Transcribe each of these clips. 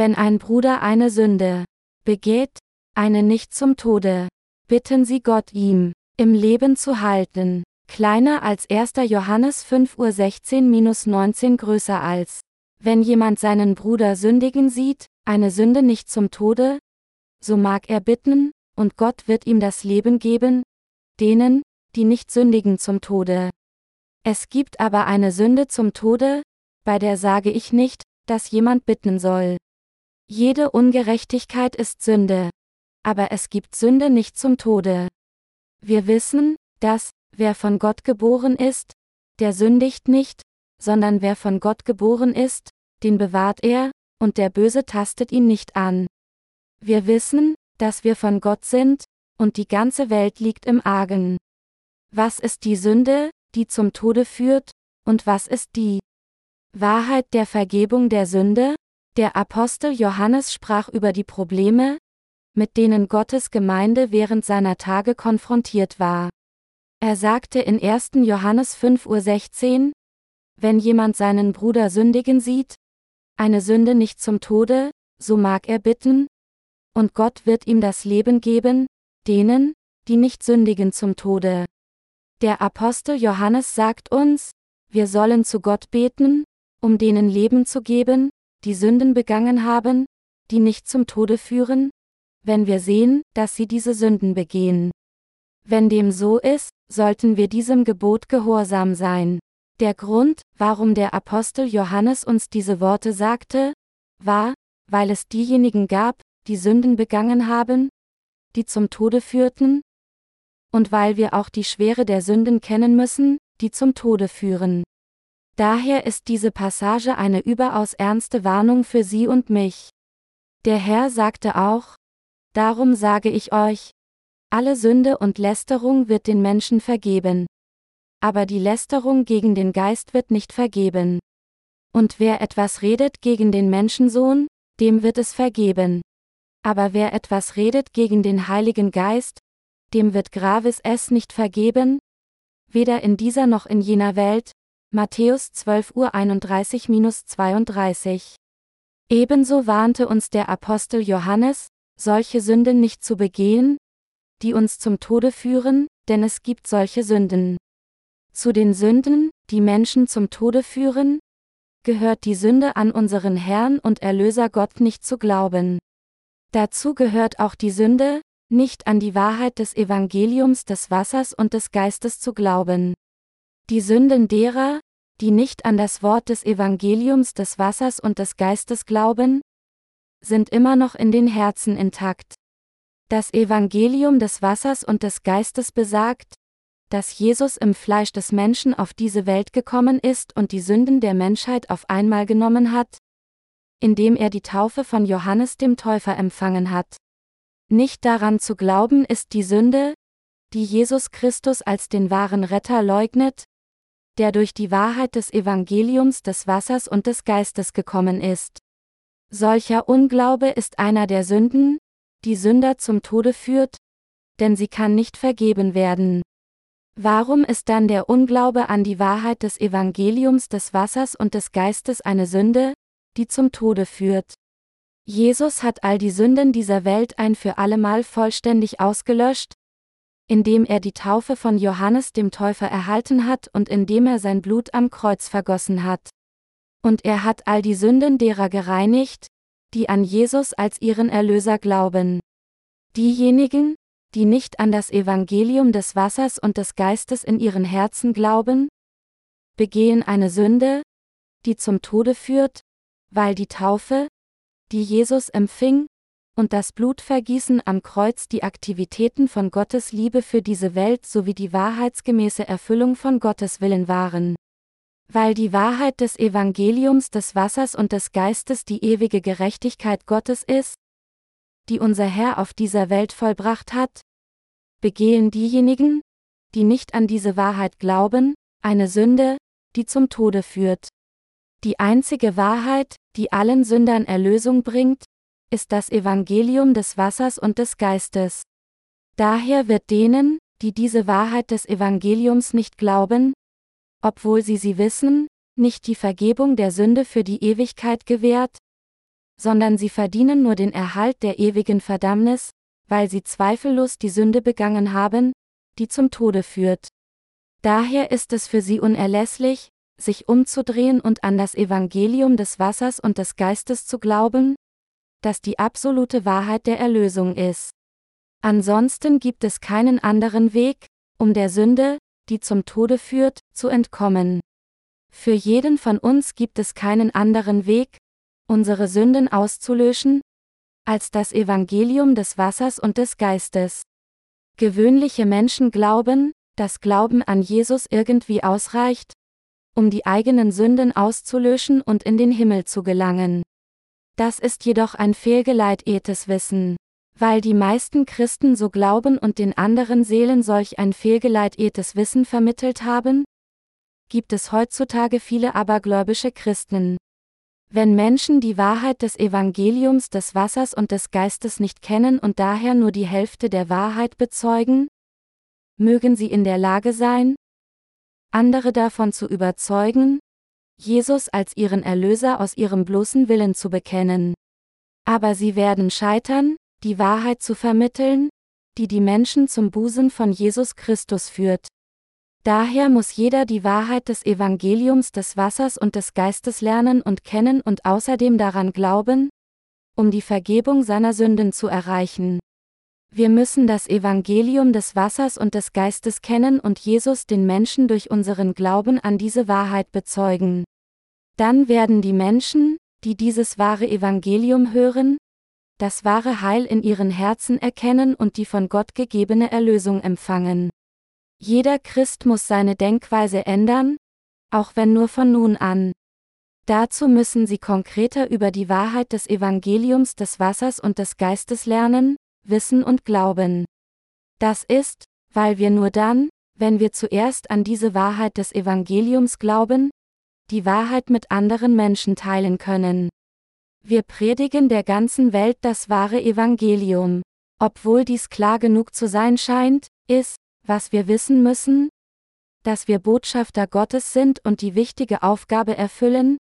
Wenn ein Bruder eine Sünde begeht, eine nicht zum Tode, bitten Sie Gott ihm, im Leben zu halten, kleiner als 1. Johannes 5 Uhr 16-19 größer als, wenn jemand seinen Bruder sündigen sieht, eine Sünde nicht zum Tode, so mag er bitten, und Gott wird ihm das Leben geben, denen, die nicht sündigen zum Tode. Es gibt aber eine Sünde zum Tode, bei der sage ich nicht, dass jemand bitten soll. Jede Ungerechtigkeit ist Sünde. Aber es gibt Sünde nicht zum Tode. Wir wissen, dass, wer von Gott geboren ist, der sündigt nicht, sondern wer von Gott geboren ist, den bewahrt er, und der Böse tastet ihn nicht an. Wir wissen, dass wir von Gott sind, und die ganze Welt liegt im Argen. Was ist die Sünde, die zum Tode führt, und was ist die Wahrheit der Vergebung der Sünde? Der Apostel Johannes sprach über die Probleme, mit denen Gottes Gemeinde während seiner Tage konfrontiert war. Er sagte in 1. Johannes 5.16 Uhr, wenn jemand seinen Bruder sündigen sieht, eine Sünde nicht zum Tode, so mag er bitten, und Gott wird ihm das Leben geben, denen, die nicht sündigen zum Tode. Der Apostel Johannes sagt uns, wir sollen zu Gott beten, um denen Leben zu geben, die Sünden begangen haben, die nicht zum Tode führen, wenn wir sehen, dass sie diese Sünden begehen. Wenn dem so ist, sollten wir diesem Gebot gehorsam sein. Der Grund, warum der Apostel Johannes uns diese Worte sagte, war, weil es diejenigen gab, die Sünden begangen haben, die zum Tode führten, und weil wir auch die Schwere der Sünden kennen müssen, die zum Tode führen. Daher ist diese Passage eine überaus ernste Warnung für Sie und mich. Der Herr sagte auch, Darum sage ich euch, alle Sünde und Lästerung wird den Menschen vergeben. Aber die Lästerung gegen den Geist wird nicht vergeben. Und wer etwas redet gegen den Menschensohn, dem wird es vergeben. Aber wer etwas redet gegen den Heiligen Geist, dem wird Gravis es nicht vergeben, weder in dieser noch in jener Welt. Matthäus 12 Uhr 31-32. Ebenso warnte uns der Apostel Johannes, solche Sünden nicht zu begehen, die uns zum Tode führen, denn es gibt solche Sünden. Zu den Sünden, die Menschen zum Tode führen, gehört die Sünde an unseren Herrn und Erlöser Gott nicht zu glauben. Dazu gehört auch die Sünde, nicht an die Wahrheit des Evangeliums des Wassers und des Geistes zu glauben. Die Sünden derer, die nicht an das Wort des Evangeliums des Wassers und des Geistes glauben, sind immer noch in den Herzen intakt. Das Evangelium des Wassers und des Geistes besagt, dass Jesus im Fleisch des Menschen auf diese Welt gekommen ist und die Sünden der Menschheit auf einmal genommen hat, indem er die Taufe von Johannes dem Täufer empfangen hat. Nicht daran zu glauben ist die Sünde, die Jesus Christus als den wahren Retter leugnet, der durch die Wahrheit des Evangeliums des Wassers und des Geistes gekommen ist. Solcher Unglaube ist einer der Sünden, die Sünder zum Tode führt, denn sie kann nicht vergeben werden. Warum ist dann der Unglaube an die Wahrheit des Evangeliums des Wassers und des Geistes eine Sünde, die zum Tode führt. Jesus hat all die Sünden dieser Welt ein für allemal vollständig ausgelöscht, indem er die Taufe von Johannes dem Täufer erhalten hat und indem er sein Blut am Kreuz vergossen hat. Und er hat all die Sünden derer gereinigt, die an Jesus als ihren Erlöser glauben. Diejenigen, die nicht an das Evangelium des Wassers und des Geistes in ihren Herzen glauben, begehen eine Sünde, die zum Tode führt, weil die Taufe, die Jesus empfing, und das Blutvergießen am Kreuz die Aktivitäten von Gottes Liebe für diese Welt sowie die wahrheitsgemäße Erfüllung von Gottes Willen waren. Weil die Wahrheit des Evangeliums des Wassers und des Geistes die ewige Gerechtigkeit Gottes ist, die unser Herr auf dieser Welt vollbracht hat, begehen diejenigen, die nicht an diese Wahrheit glauben, eine Sünde, die zum Tode führt. Die einzige Wahrheit, die allen Sündern Erlösung bringt, ist das Evangelium des Wassers und des Geistes. Daher wird denen, die diese Wahrheit des Evangeliums nicht glauben, obwohl sie sie wissen, nicht die Vergebung der Sünde für die Ewigkeit gewährt, sondern sie verdienen nur den Erhalt der ewigen Verdammnis, weil sie zweifellos die Sünde begangen haben, die zum Tode führt. Daher ist es für sie unerlässlich, sich umzudrehen und an das Evangelium des Wassers und des Geistes zu glauben, das die absolute Wahrheit der Erlösung ist. Ansonsten gibt es keinen anderen Weg, um der Sünde, die zum Tode führt, zu entkommen. Für jeden von uns gibt es keinen anderen Weg, unsere Sünden auszulöschen, als das Evangelium des Wassers und des Geistes. Gewöhnliche Menschen glauben, dass Glauben an Jesus irgendwie ausreicht, um die eigenen Sünden auszulöschen und in den Himmel zu gelangen. Das ist jedoch ein fehlgeleitetes Wissen. Weil die meisten Christen so glauben und den anderen Seelen solch ein fehlgeleitetes Wissen vermittelt haben, gibt es heutzutage viele abergläubische Christen. Wenn Menschen die Wahrheit des Evangeliums des Wassers und des Geistes nicht kennen und daher nur die Hälfte der Wahrheit bezeugen, mögen sie in der Lage sein, andere davon zu überzeugen, Jesus als ihren Erlöser aus ihrem bloßen Willen zu bekennen. Aber sie werden scheitern, die Wahrheit zu vermitteln, die die Menschen zum Busen von Jesus Christus führt. Daher muss jeder die Wahrheit des Evangeliums des Wassers und des Geistes lernen und kennen und außerdem daran glauben, um die Vergebung seiner Sünden zu erreichen. Wir müssen das Evangelium des Wassers und des Geistes kennen und Jesus den Menschen durch unseren Glauben an diese Wahrheit bezeugen. Dann werden die Menschen, die dieses wahre Evangelium hören, das wahre Heil in ihren Herzen erkennen und die von Gott gegebene Erlösung empfangen. Jeder Christ muss seine Denkweise ändern, auch wenn nur von nun an. Dazu müssen sie konkreter über die Wahrheit des Evangeliums des Wassers und des Geistes lernen, wissen und glauben. Das ist, weil wir nur dann, wenn wir zuerst an diese Wahrheit des Evangeliums glauben, die Wahrheit mit anderen Menschen teilen können. Wir predigen der ganzen Welt das wahre Evangelium. Obwohl dies klar genug zu sein scheint, ist, was wir wissen müssen, dass wir Botschafter Gottes sind und die wichtige Aufgabe erfüllen,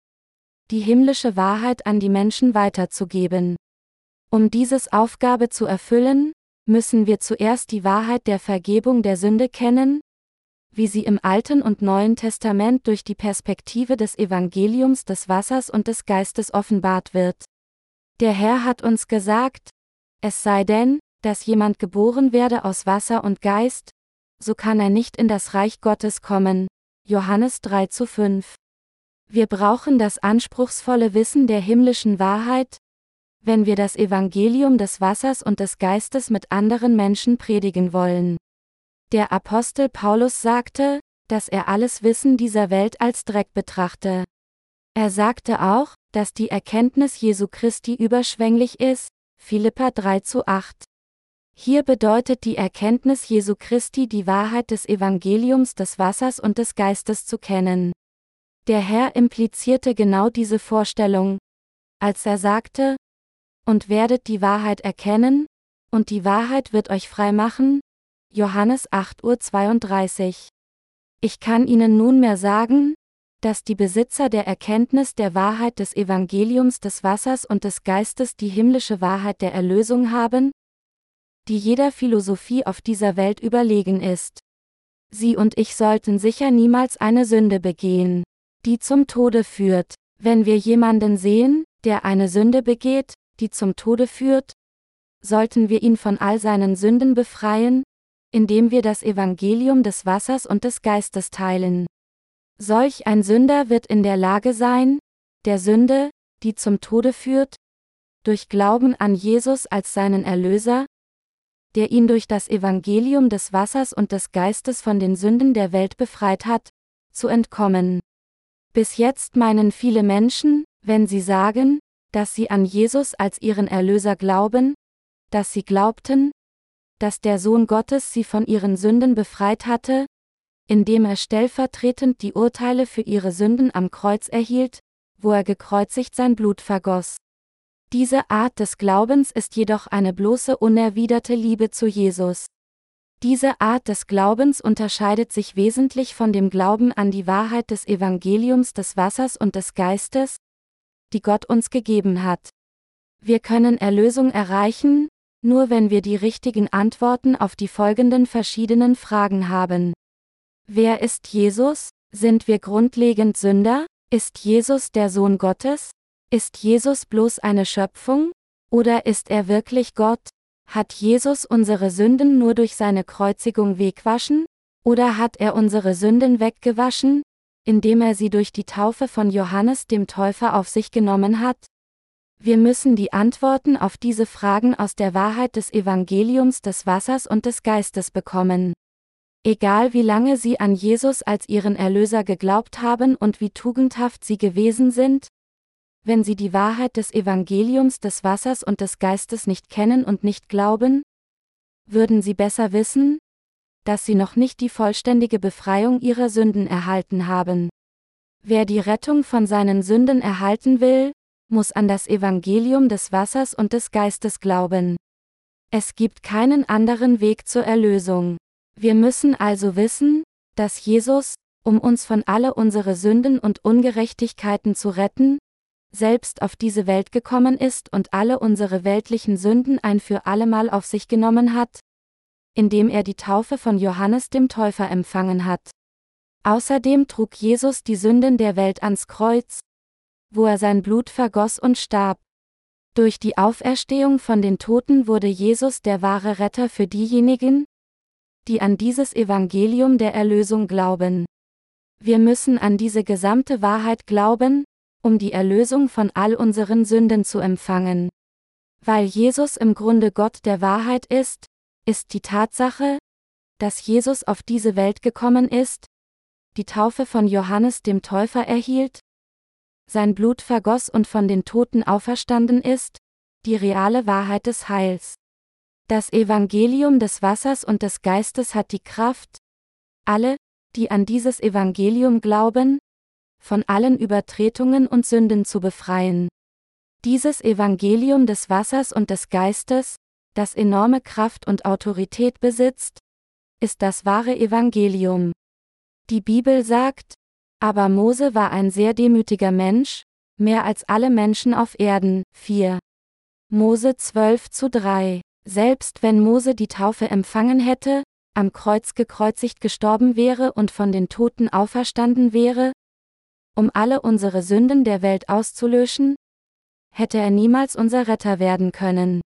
die himmlische Wahrheit an die Menschen weiterzugeben. Um dieses Aufgabe zu erfüllen, müssen wir zuerst die Wahrheit der Vergebung der Sünde kennen, wie sie im Alten und Neuen Testament durch die Perspektive des Evangeliums des Wassers und des Geistes offenbart wird. Der Herr hat uns gesagt, es sei denn, dass jemand geboren werde aus Wasser und Geist, so kann er nicht in das Reich Gottes kommen. Johannes 3 zu 5. Wir brauchen das anspruchsvolle Wissen der himmlischen Wahrheit, wenn wir das Evangelium des Wassers und des Geistes mit anderen Menschen predigen wollen. Der Apostel Paulus sagte, dass er alles Wissen dieser Welt als Dreck betrachte. Er sagte auch, dass die Erkenntnis Jesu Christi überschwänglich ist, Philippa 3 zu 8. Hier bedeutet die Erkenntnis Jesu Christi die Wahrheit des Evangeliums des Wassers und des Geistes zu kennen. Der Herr implizierte genau diese Vorstellung, als er sagte, und werdet die Wahrheit erkennen, und die Wahrheit wird euch frei machen, Johannes 8.32 Uhr. Ich kann Ihnen nunmehr sagen, dass die Besitzer der Erkenntnis der Wahrheit des Evangeliums des Wassers und des Geistes die himmlische Wahrheit der Erlösung haben, die jeder Philosophie auf dieser Welt überlegen ist. Sie und ich sollten sicher niemals eine Sünde begehen, die zum Tode führt. Wenn wir jemanden sehen, der eine Sünde begeht, die zum Tode führt, sollten wir ihn von all seinen Sünden befreien, indem wir das Evangelium des Wassers und des Geistes teilen. Solch ein Sünder wird in der Lage sein, der Sünde, die zum Tode führt, durch Glauben an Jesus als seinen Erlöser, der ihn durch das Evangelium des Wassers und des Geistes von den Sünden der Welt befreit hat, zu entkommen. Bis jetzt meinen viele Menschen, wenn sie sagen, dass sie an Jesus als ihren Erlöser glauben, dass sie glaubten, dass der Sohn Gottes sie von ihren Sünden befreit hatte, indem er stellvertretend die Urteile für ihre Sünden am Kreuz erhielt, wo er gekreuzigt sein Blut vergoss. Diese Art des Glaubens ist jedoch eine bloße unerwiderte Liebe zu Jesus. Diese Art des Glaubens unterscheidet sich wesentlich von dem Glauben an die Wahrheit des Evangeliums des Wassers und des Geistes, die Gott uns gegeben hat. Wir können Erlösung erreichen, nur wenn wir die richtigen Antworten auf die folgenden verschiedenen Fragen haben. Wer ist Jesus? Sind wir grundlegend Sünder? Ist Jesus der Sohn Gottes? Ist Jesus bloß eine Schöpfung? Oder ist er wirklich Gott? Hat Jesus unsere Sünden nur durch seine Kreuzigung wegwaschen? Oder hat er unsere Sünden weggewaschen, indem er sie durch die Taufe von Johannes dem Täufer auf sich genommen hat? Wir müssen die Antworten auf diese Fragen aus der Wahrheit des Evangeliums des Wassers und des Geistes bekommen. Egal wie lange Sie an Jesus als Ihren Erlöser geglaubt haben und wie tugendhaft Sie gewesen sind, wenn Sie die Wahrheit des Evangeliums des Wassers und des Geistes nicht kennen und nicht glauben, würden Sie besser wissen, dass Sie noch nicht die vollständige Befreiung Ihrer Sünden erhalten haben. Wer die Rettung von seinen Sünden erhalten will, muss an das Evangelium des Wassers und des Geistes glauben. Es gibt keinen anderen Weg zur Erlösung. Wir müssen also wissen, dass Jesus, um uns von alle unsere Sünden und Ungerechtigkeiten zu retten, selbst auf diese Welt gekommen ist und alle unsere weltlichen Sünden ein für allemal auf sich genommen hat, indem er die Taufe von Johannes dem Täufer empfangen hat. Außerdem trug Jesus die Sünden der Welt ans Kreuz, wo er sein Blut vergoss und starb. Durch die Auferstehung von den Toten wurde Jesus der wahre Retter für diejenigen, die an dieses Evangelium der Erlösung glauben. Wir müssen an diese gesamte Wahrheit glauben, um die Erlösung von all unseren Sünden zu empfangen. Weil Jesus im Grunde Gott der Wahrheit ist, ist die Tatsache, dass Jesus auf diese Welt gekommen ist, die Taufe von Johannes dem Täufer erhielt, sein Blut vergoss und von den Toten auferstanden ist, die reale Wahrheit des Heils. Das Evangelium des Wassers und des Geistes hat die Kraft, alle, die an dieses Evangelium glauben, von allen Übertretungen und Sünden zu befreien. Dieses Evangelium des Wassers und des Geistes, das enorme Kraft und Autorität besitzt, ist das wahre Evangelium. Die Bibel sagt, aber Mose war ein sehr demütiger Mensch, mehr als alle Menschen auf Erden. 4. Mose 12 zu 3. Selbst wenn Mose die Taufe empfangen hätte, am Kreuz gekreuzigt gestorben wäre und von den Toten auferstanden wäre, um alle unsere Sünden der Welt auszulöschen, hätte er niemals unser Retter werden können.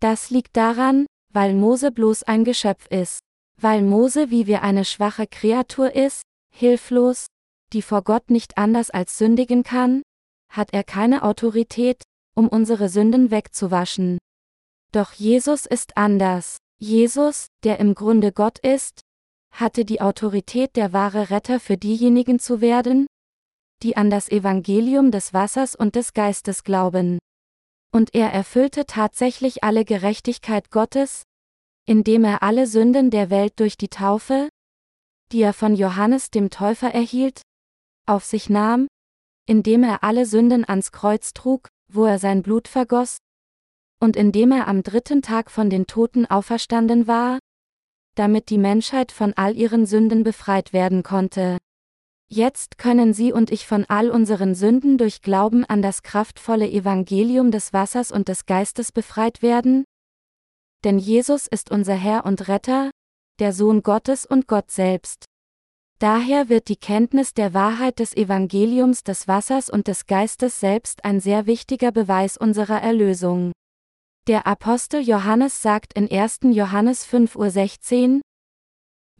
Das liegt daran, weil Mose bloß ein Geschöpf ist. Weil Mose wie wir eine schwache Kreatur ist, hilflos, die vor Gott nicht anders als sündigen kann, hat er keine Autorität, um unsere Sünden wegzuwaschen. Doch Jesus ist anders. Jesus, der im Grunde Gott ist, hatte die Autorität der wahre Retter für diejenigen zu werden, die an das Evangelium des Wassers und des Geistes glauben. Und er erfüllte tatsächlich alle Gerechtigkeit Gottes, indem er alle Sünden der Welt durch die Taufe, die er von Johannes dem Täufer erhielt, auf sich nahm, indem er alle Sünden ans Kreuz trug, wo er sein Blut vergoss, und indem er am dritten Tag von den Toten auferstanden war, damit die Menschheit von all ihren Sünden befreit werden konnte. Jetzt können Sie und ich von all unseren Sünden durch Glauben an das kraftvolle Evangelium des Wassers und des Geistes befreit werden? Denn Jesus ist unser Herr und Retter, der Sohn Gottes und Gott selbst. Daher wird die Kenntnis der Wahrheit des Evangeliums des Wassers und des Geistes selbst ein sehr wichtiger Beweis unserer Erlösung. Der Apostel Johannes sagt in 1. Johannes 5.16 Uhr,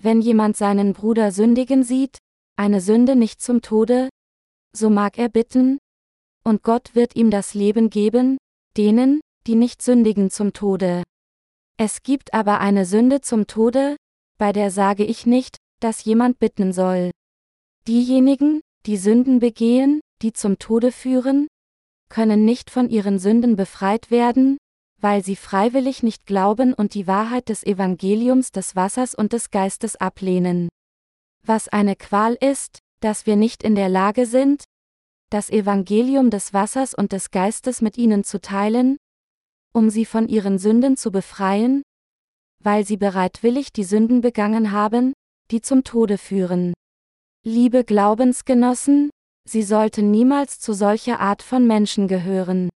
Wenn jemand seinen Bruder sündigen sieht, eine Sünde nicht zum Tode, so mag er bitten, und Gott wird ihm das Leben geben, denen, die nicht sündigen zum Tode. Es gibt aber eine Sünde zum Tode, bei der sage ich nicht, dass jemand bitten soll. Diejenigen, die Sünden begehen, die zum Tode führen, können nicht von ihren Sünden befreit werden, weil sie freiwillig nicht glauben und die Wahrheit des Evangeliums des Wassers und des Geistes ablehnen. Was eine Qual ist, dass wir nicht in der Lage sind, das Evangelium des Wassers und des Geistes mit ihnen zu teilen, um sie von ihren Sünden zu befreien, weil sie bereitwillig die Sünden begangen haben, die zum Tode führen. Liebe Glaubensgenossen, Sie sollten niemals zu solcher Art von Menschen gehören.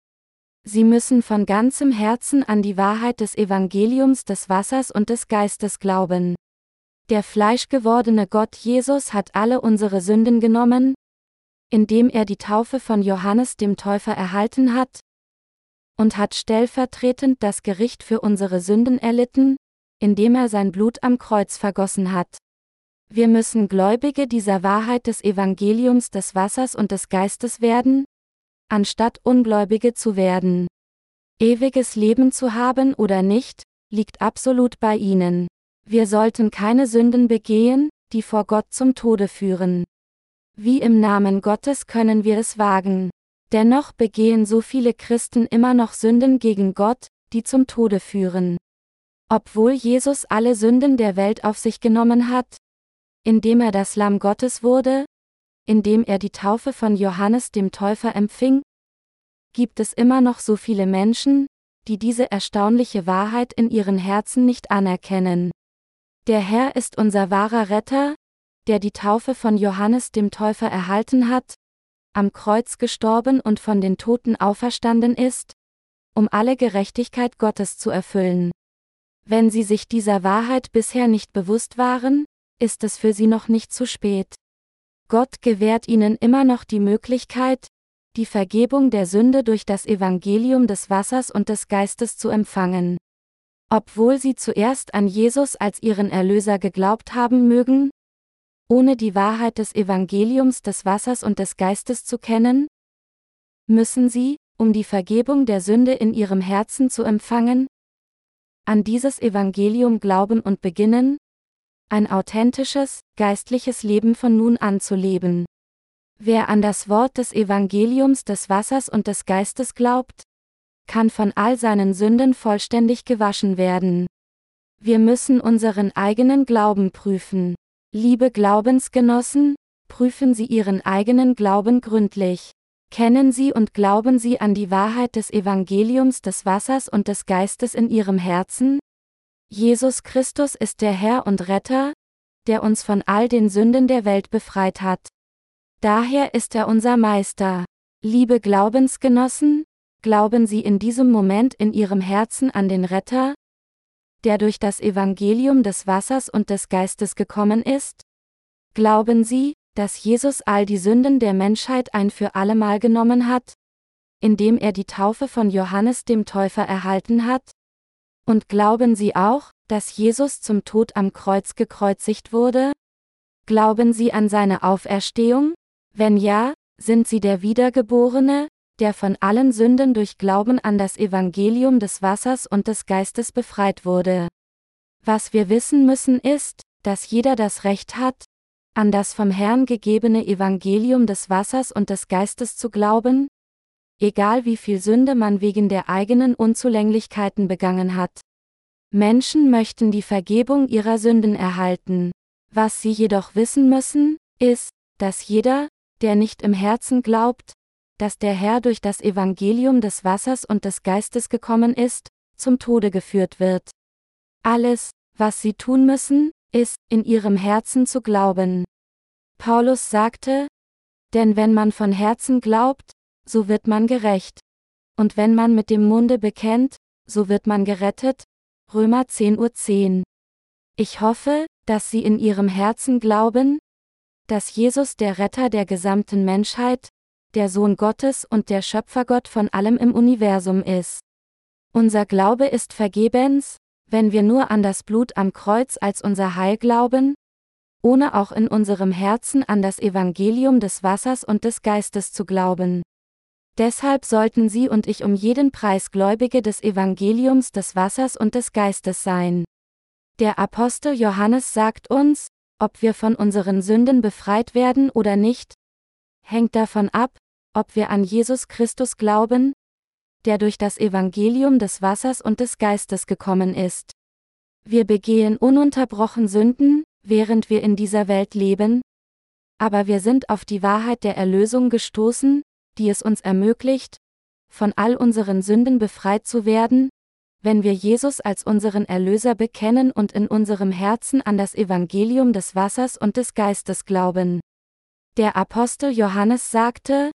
Sie müssen von ganzem Herzen an die Wahrheit des Evangeliums des Wassers und des Geistes glauben. Der fleischgewordene Gott Jesus hat alle unsere Sünden genommen, indem er die Taufe von Johannes dem Täufer erhalten hat, und hat stellvertretend das Gericht für unsere Sünden erlitten, indem er sein Blut am Kreuz vergossen hat. Wir müssen Gläubige dieser Wahrheit des Evangeliums des Wassers und des Geistes werden, anstatt Ungläubige zu werden. Ewiges Leben zu haben oder nicht, liegt absolut bei ihnen. Wir sollten keine Sünden begehen, die vor Gott zum Tode führen. Wie im Namen Gottes können wir es wagen. Dennoch begehen so viele Christen immer noch Sünden gegen Gott, die zum Tode führen. Obwohl Jesus alle Sünden der Welt auf sich genommen hat, indem er das Lamm Gottes wurde, indem er die Taufe von Johannes dem Täufer empfing, gibt es immer noch so viele Menschen, die diese erstaunliche Wahrheit in ihren Herzen nicht anerkennen. Der Herr ist unser wahrer Retter, der die Taufe von Johannes dem Täufer erhalten hat, am Kreuz gestorben und von den Toten auferstanden ist, um alle Gerechtigkeit Gottes zu erfüllen. Wenn sie sich dieser Wahrheit bisher nicht bewusst waren, ist es für sie noch nicht zu spät. Gott gewährt ihnen immer noch die Möglichkeit, die Vergebung der Sünde durch das Evangelium des Wassers und des Geistes zu empfangen. Obwohl sie zuerst an Jesus als ihren Erlöser geglaubt haben mögen, ohne die Wahrheit des Evangeliums des Wassers und des Geistes zu kennen, müssen sie, um die Vergebung der Sünde in ihrem Herzen zu empfangen, an dieses Evangelium glauben und beginnen, ein authentisches, geistliches Leben von nun an zu leben. Wer an das Wort des Evangeliums des Wassers und des Geistes glaubt, kann von all seinen Sünden vollständig gewaschen werden. Wir müssen unseren eigenen Glauben prüfen. Liebe Glaubensgenossen, prüfen Sie Ihren eigenen Glauben gründlich. Kennen Sie und glauben Sie an die Wahrheit des Evangeliums des Wassers und des Geistes in Ihrem Herzen? Jesus Christus ist der Herr und Retter, der uns von all den Sünden der Welt befreit hat. Daher ist er unser Meister. Liebe Glaubensgenossen, glauben Sie in diesem Moment in Ihrem Herzen an den Retter, der durch das Evangelium des Wassers und des Geistes gekommen ist? Glauben Sie, dass Jesus all die Sünden der Menschheit ein für allemal genommen hat, indem er die Taufe von Johannes dem Täufer erhalten hat? Und glauben Sie auch, dass Jesus zum Tod am Kreuz gekreuzigt wurde? Glauben Sie an seine Auferstehung? Wenn ja, sind Sie der Wiedergeborene, der von allen Sünden durch Glauben an das Evangelium des Wassers und des Geistes befreit wurde. Was wir wissen müssen ist, dass jeder das Recht hat, an das vom Herrn gegebene Evangelium des Wassers und des Geistes zu glauben, egal wie viel Sünde man wegen der eigenen Unzulänglichkeiten begangen hat. Menschen möchten die Vergebung ihrer Sünden erhalten. Was sie jedoch wissen müssen, ist, dass jeder, der nicht im Herzen glaubt, dass der Herr durch das Evangelium des Wassers und des Geistes gekommen ist, zum Tode geführt wird. Alles, was sie tun müssen, ist, in ihrem Herzen zu glauben. Paulus sagte, denn wenn man von Herzen glaubt, so wird man gerecht. Und wenn man mit dem Munde bekennt, so wird man gerettet. Römer 10.10 Uhr 10. Ich hoffe, dass Sie in Ihrem Herzen glauben, dass Jesus der Retter der gesamten Menschheit, der Sohn Gottes und der Schöpfergott von allem im Universum ist. Unser Glaube ist vergebens, wenn wir nur an das Blut am Kreuz als unser Heil glauben, ohne auch in unserem Herzen an das Evangelium des Wassers und des Geistes zu glauben. Deshalb sollten Sie und ich um jeden Preis Gläubige des Evangeliums des Wassers und des Geistes sein. Der Apostel Johannes sagt uns, ob wir von unseren Sünden befreit werden oder nicht, hängt davon ab, ob wir an Jesus Christus glauben, der durch das Evangelium des Wassers und des Geistes gekommen ist. Wir begehen ununterbrochen Sünden, während wir in dieser Welt leben, aber wir sind auf die Wahrheit der Erlösung gestoßen, die es uns ermöglicht, von all unseren Sünden befreit zu werden, wenn wir Jesus als unseren Erlöser bekennen und in unserem Herzen an das Evangelium des Wassers und des Geistes glauben. Der Apostel Johannes sagte,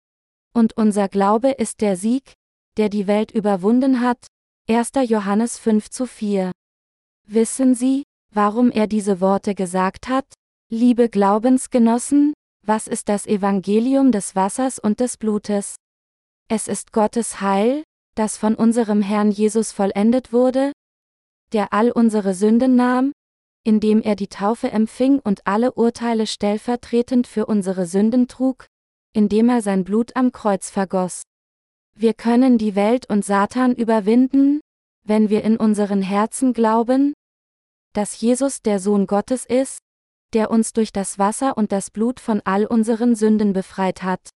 und unser Glaube ist der Sieg, der die Welt überwunden hat. 1. Johannes 5 zu 4. Wissen Sie, warum er diese Worte gesagt hat? Liebe Glaubensgenossen, was ist das Evangelium des Wassers und des Blutes? Es ist Gottes Heil, das von unserem Herrn Jesus vollendet wurde, der all unsere Sünden nahm, indem er die Taufe empfing und alle Urteile stellvertretend für unsere Sünden trug, indem er sein Blut am Kreuz vergoss. Wir können die Welt und Satan überwinden, wenn wir in unseren Herzen glauben, dass Jesus der Sohn Gottes ist, der uns durch das Wasser und das Blut von all unseren Sünden befreit hat.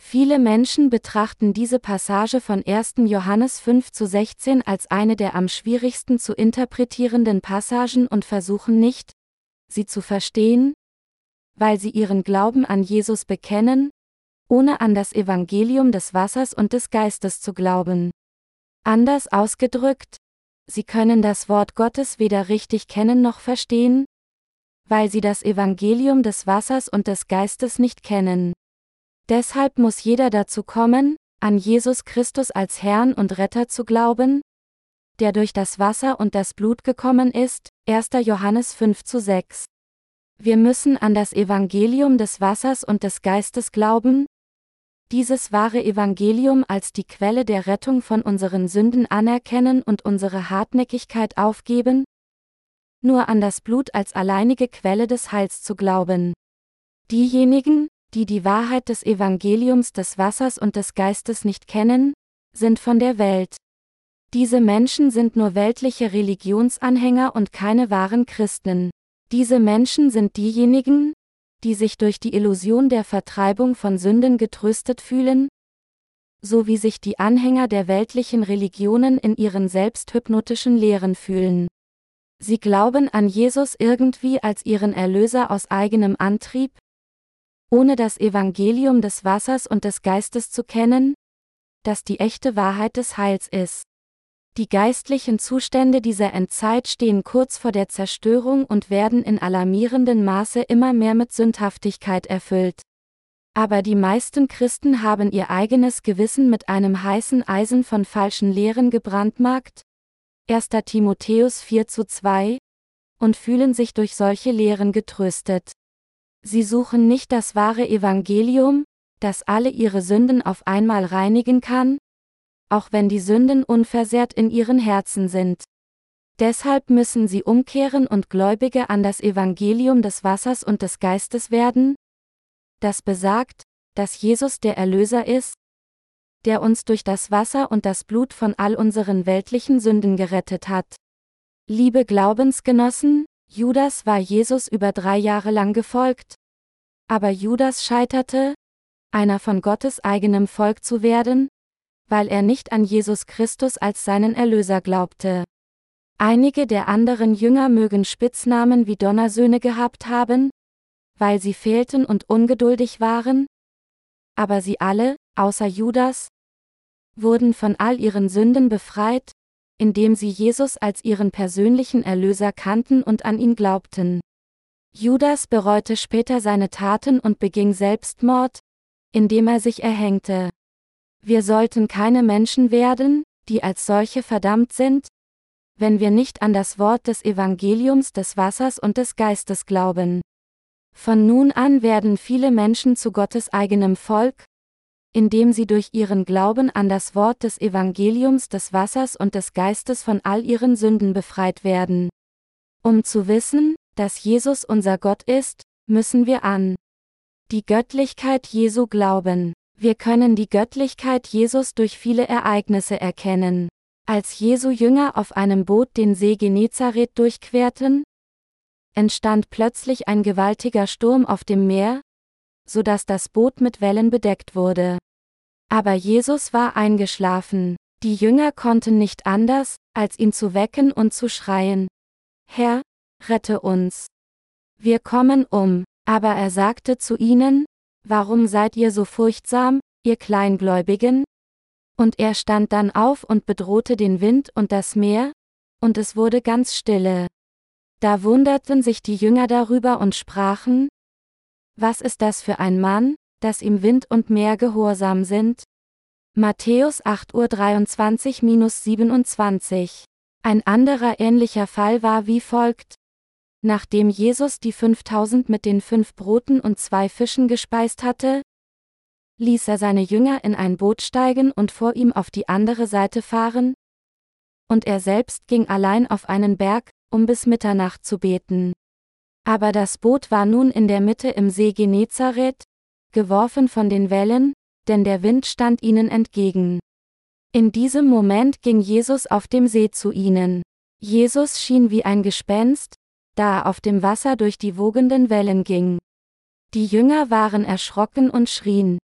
Viele Menschen betrachten diese Passage von 1. Johannes 5 zu 16 als eine der am schwierigsten zu interpretierenden Passagen und versuchen nicht, sie zu verstehen, weil sie ihren Glauben an Jesus bekennen, ohne an das Evangelium des Wassers und des Geistes zu glauben. Anders ausgedrückt, sie können das Wort Gottes weder richtig kennen noch verstehen, weil sie das Evangelium des Wassers und des Geistes nicht kennen. Deshalb muss jeder dazu kommen, an Jesus Christus als Herrn und Retter zu glauben, der durch das Wasser und das Blut gekommen ist, 1. Johannes 5 zu 6. Wir müssen an das Evangelium des Wassers und des Geistes glauben, dieses wahre Evangelium als die Quelle der Rettung von unseren Sünden anerkennen und unsere Hartnäckigkeit aufgeben, nur an das Blut als alleinige Quelle des Heils zu glauben. Diejenigen, die die Wahrheit des Evangeliums des Wassers und des Geistes nicht kennen, sind von der Welt. Diese Menschen sind nur weltliche Religionsanhänger und keine wahren Christen. Diese Menschen sind diejenigen, die sich durch die Illusion der Vertreibung von Sünden getröstet fühlen, so wie sich die Anhänger der weltlichen Religionen in ihren selbsthypnotischen Lehren fühlen. Sie glauben an Jesus irgendwie als ihren Erlöser aus eigenem Antrieb, ohne das Evangelium des Wassers und des Geistes zu kennen, das die echte Wahrheit des Heils ist. Die geistlichen Zustände dieser Endzeit stehen kurz vor der Zerstörung und werden in alarmierendem Maße immer mehr mit Sündhaftigkeit erfüllt. Aber die meisten Christen haben ihr eigenes Gewissen mit einem heißen Eisen von falschen Lehren gebrandmarkt, 1. Timotheus 4 zu 2, und fühlen sich durch solche Lehren getröstet. Sie suchen nicht das wahre Evangelium, das alle ihre Sünden auf einmal reinigen kann, auch wenn die Sünden unversehrt in ihren Herzen sind. Deshalb müssen sie umkehren und Gläubige an das Evangelium des Wassers und des Geistes werden, das besagt, dass Jesus der Erlöser ist, der uns durch das Wasser und das Blut von all unseren weltlichen Sünden gerettet hat. Liebe Glaubensgenossen, Judas war Jesus über drei Jahre lang gefolgt. Aber Judas scheiterte, einer von Gottes eigenem Volk zu werden, weil er nicht an Jesus Christus als seinen Erlöser glaubte. Einige der anderen Jünger mögen Spitznamen wie Donnersöhne gehabt haben, weil sie fehlten und ungeduldig waren, aber sie alle, außer Judas, wurden von all ihren Sünden befreit, indem sie Jesus als ihren persönlichen Erlöser kannten und an ihn glaubten. Judas bereute später seine Taten und beging Selbstmord, indem er sich erhängte. Wir sollten keine Menschen werden, die als solche verdammt sind, wenn wir nicht an das Wort des Evangeliums des Wassers und des Geistes glauben. Von nun an werden viele Menschen zu Gottes eigenem Volk, indem sie durch ihren Glauben an das Wort des Evangeliums des Wassers und des Geistes von all ihren Sünden befreit werden. Um zu wissen, dass Jesus unser Gott ist, müssen wir an die Göttlichkeit Jesu glauben. Wir können die Göttlichkeit Jesus durch viele Ereignisse erkennen. Als Jesu Jünger auf einem Boot den See Genezareth durchquerten, entstand plötzlich ein gewaltiger Sturm auf dem Meer, so dass das Boot mit Wellen bedeckt wurde. Aber Jesus war eingeschlafen. Die Jünger konnten nicht anders, als ihn zu wecken und zu schreien. Herr, rette uns. Wir kommen um. Aber er sagte zu ihnen, Warum seid ihr so furchtsam, ihr Kleingläubigen? Und er stand dann auf und bedrohte den Wind und das Meer, und es wurde ganz stille. Da wunderten sich die Jünger darüber und sprachen, was ist das für ein Mann, dass ihm Wind und Meer gehorsam sind? Matthäus 8.23-27. Ein anderer ähnlicher Fall war wie folgt. Nachdem Jesus die 5000 mit den fünf Broten und zwei Fischen gespeist hatte, ließ er seine Jünger in ein Boot steigen und vor ihm auf die andere Seite fahren, und er selbst ging allein auf einen Berg, um bis Mitternacht zu beten. Aber das Boot war nun in der Mitte im See Genezareth, geworfen von den Wellen, denn der Wind stand ihnen entgegen. In diesem Moment ging Jesus auf dem See zu ihnen. Jesus schien wie ein Gespenst, da er auf dem Wasser durch die wogenden Wellen ging. Die Jünger waren erschrocken und schrien.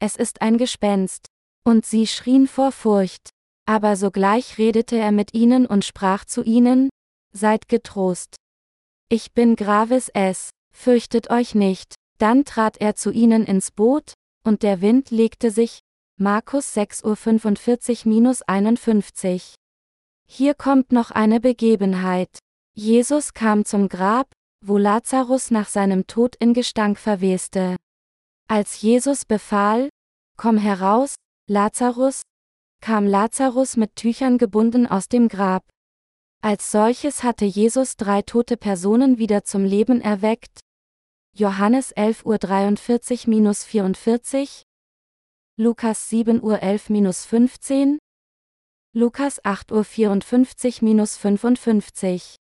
Es ist ein Gespenst. Und sie schrien vor Furcht. Aber sogleich redete er mit ihnen und sprach zu ihnen, Seid getrost. Ich bin Gravis es, fürchtet euch nicht. Dann trat er zu ihnen ins Boot, und der Wind legte sich. Markus 6.45-51. Hier kommt noch eine Begebenheit. Jesus kam zum Grab, wo Lazarus nach seinem Tod in Gestank verweste. Als Jesus befahl, Komm heraus, Lazarus, kam Lazarus mit Tüchern gebunden aus dem Grab. Als solches hatte Jesus drei tote Personen wieder zum Leben erweckt. Johannes 11.43-44, Lukas 7.11-15, Lukas 8.54-55.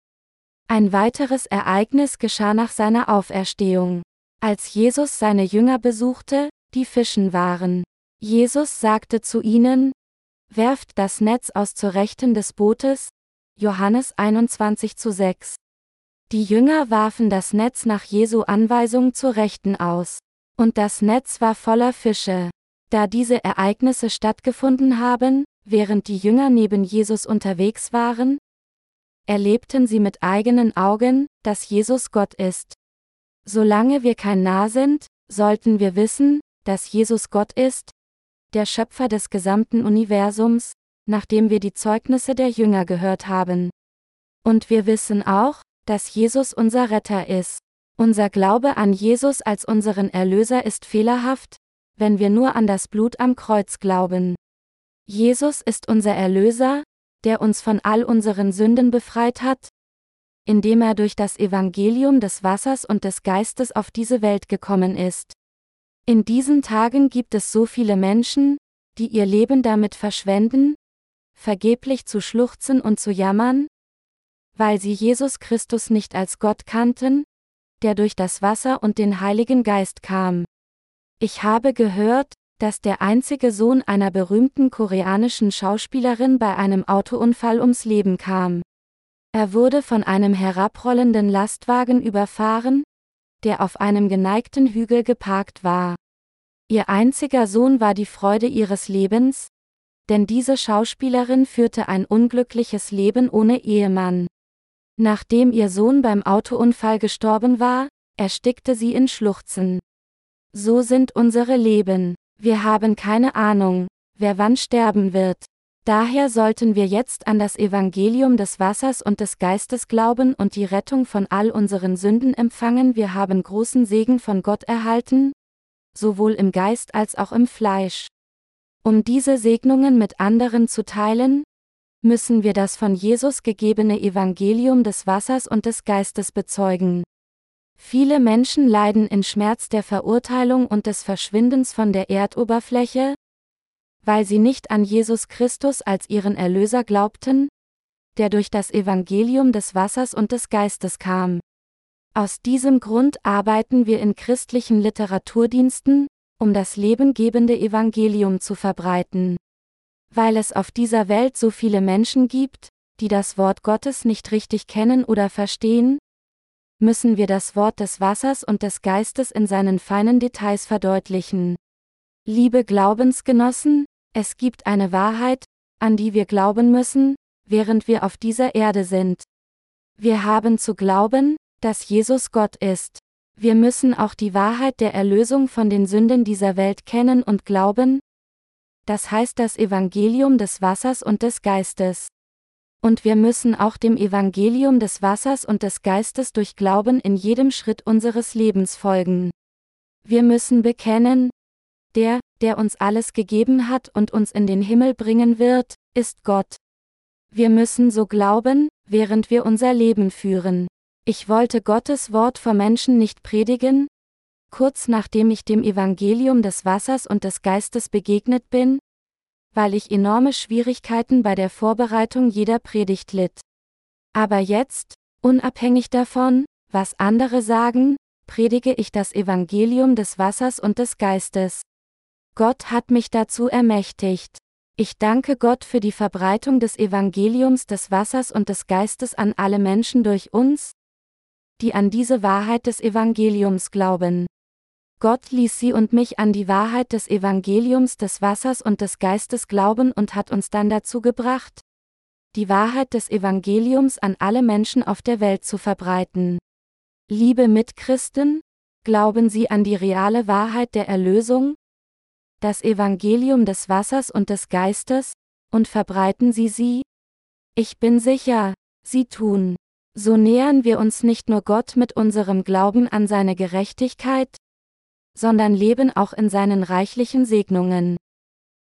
Ein weiteres Ereignis geschah nach seiner Auferstehung. Als Jesus seine Jünger besuchte, die fischen waren. Jesus sagte zu ihnen, Werft das Netz aus zur Rechten des Bootes, Johannes 21 zu 6. Die Jünger warfen das Netz nach Jesu Anweisung zur Rechten aus. Und das Netz war voller Fische. Da diese Ereignisse stattgefunden haben, während die Jünger neben Jesus unterwegs waren, erlebten sie mit eigenen Augen, dass Jesus Gott ist. Solange wir kein Narr sind, sollten wir wissen, dass Jesus Gott ist, der Schöpfer des gesamten Universums, nachdem wir die Zeugnisse der Jünger gehört haben. Und wir wissen auch, dass Jesus unser Retter ist. Unser Glaube an Jesus als unseren Erlöser ist fehlerhaft, wenn wir nur an das Blut am Kreuz glauben. Jesus ist unser Erlöser, der uns von all unseren Sünden befreit hat, indem er durch das Evangelium des Wassers und des Geistes auf diese Welt gekommen ist. In diesen Tagen gibt es so viele Menschen, die ihr Leben damit verschwenden, vergeblich zu schluchzen und zu jammern, weil sie Jesus Christus nicht als Gott kannten, der durch das Wasser und den Heiligen Geist kam. Ich habe gehört, dass der einzige Sohn einer berühmten koreanischen Schauspielerin bei einem Autounfall ums Leben kam. Er wurde von einem herabrollenden Lastwagen überfahren, der auf einem geneigten Hügel geparkt war. Ihr einziger Sohn war die Freude ihres Lebens, denn diese Schauspielerin führte ein unglückliches Leben ohne Ehemann. Nachdem ihr Sohn beim Autounfall gestorben war, erstickte sie in Schluchzen. So sind unsere Leben. Wir haben keine Ahnung, wer wann sterben wird. Daher sollten wir jetzt an das Evangelium des Wassers und des Geistes glauben und die Rettung von all unseren Sünden empfangen. Wir haben großen Segen von Gott erhalten, sowohl im Geist als auch im Fleisch. Um diese Segnungen mit anderen zu teilen, müssen wir das von Jesus gegebene Evangelium des Wassers und des Geistes bezeugen. Viele Menschen leiden in Schmerz der Verurteilung und des Verschwindens von der Erdoberfläche, weil sie nicht an Jesus Christus als ihren Erlöser glaubten, der durch das Evangelium des Wassers und des Geistes kam. Aus diesem Grund arbeiten wir in christlichen Literaturdiensten, um das lebengebende Evangelium zu verbreiten. Weil es auf dieser Welt so viele Menschen gibt, die das Wort Gottes nicht richtig kennen oder verstehen, müssen wir das Wort des Wassers und des Geistes in seinen feinen Details verdeutlichen. Liebe Glaubensgenossen, es gibt eine Wahrheit, an die wir glauben müssen, während wir auf dieser Erde sind. Wir haben zu glauben, dass Jesus Gott ist. Wir müssen auch die Wahrheit der Erlösung von den Sünden dieser Welt kennen und glauben, das heißt das Evangelium des Wassers und des Geistes. Und wir müssen auch dem Evangelium des Wassers und des Geistes durch Glauben in jedem Schritt unseres Lebens folgen. Wir müssen bekennen, der, der uns alles gegeben hat und uns in den Himmel bringen wird, ist Gott. Wir müssen so glauben, während wir unser Leben führen. Ich wollte Gottes Wort vor Menschen nicht predigen, kurz nachdem ich dem Evangelium des Wassers und des Geistes begegnet bin, weil ich enorme Schwierigkeiten bei der Vorbereitung jeder Predigt litt. Aber jetzt, unabhängig davon, was andere sagen, predige ich das Evangelium des Wassers und des Geistes. Gott hat mich dazu ermächtigt. Ich danke Gott für die Verbreitung des Evangeliums des Wassers und des Geistes an alle Menschen durch uns, die an diese Wahrheit des Evangeliums glauben. Gott ließ sie und mich an die Wahrheit des Evangeliums des Wassers und des Geistes glauben und hat uns dann dazu gebracht, die Wahrheit des Evangeliums an alle Menschen auf der Welt zu verbreiten. Liebe Mitchristen, glauben Sie an die reale Wahrheit der Erlösung, das Evangelium des Wassers und des Geistes, und verbreiten Sie sie? Ich bin sicher, Sie tun. So nähern wir uns nicht nur Gott mit unserem Glauben an seine Gerechtigkeit, sondern leben auch in seinen reichlichen Segnungen.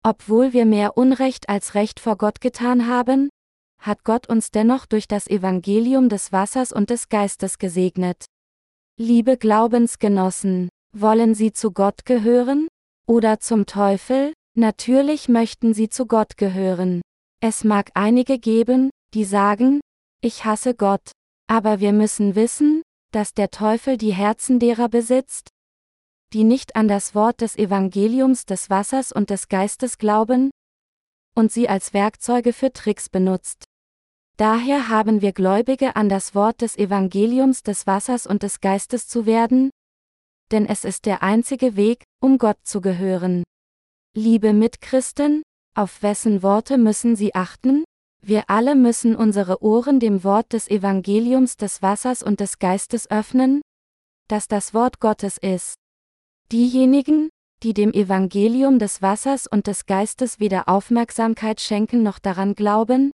Obwohl wir mehr Unrecht als Recht vor Gott getan haben, hat Gott uns dennoch durch das Evangelium des Wassers und des Geistes gesegnet. Liebe Glaubensgenossen, wollen Sie zu Gott gehören? Oder zum Teufel? Natürlich möchten Sie zu Gott gehören. Es mag einige geben, die sagen, ich hasse Gott. Aber wir müssen wissen, dass der Teufel die Herzen derer besitzt, die nicht an das Wort des Evangeliums des Wassers und des Geistes glauben, und sie als Werkzeuge für Tricks benutzt. Daher haben wir Gläubige an das Wort des Evangeliums des Wassers und des Geistes zu werden, denn es ist der einzige Weg, um Gott zu gehören. Liebe Mitchristen, auf wessen Worte müssen Sie achten? Wir alle müssen unsere Ohren dem Wort des Evangeliums des Wassers und des Geistes öffnen, das das Wort Gottes ist. Diejenigen, die dem Evangelium des Wassers und des Geistes weder Aufmerksamkeit schenken noch daran glauben,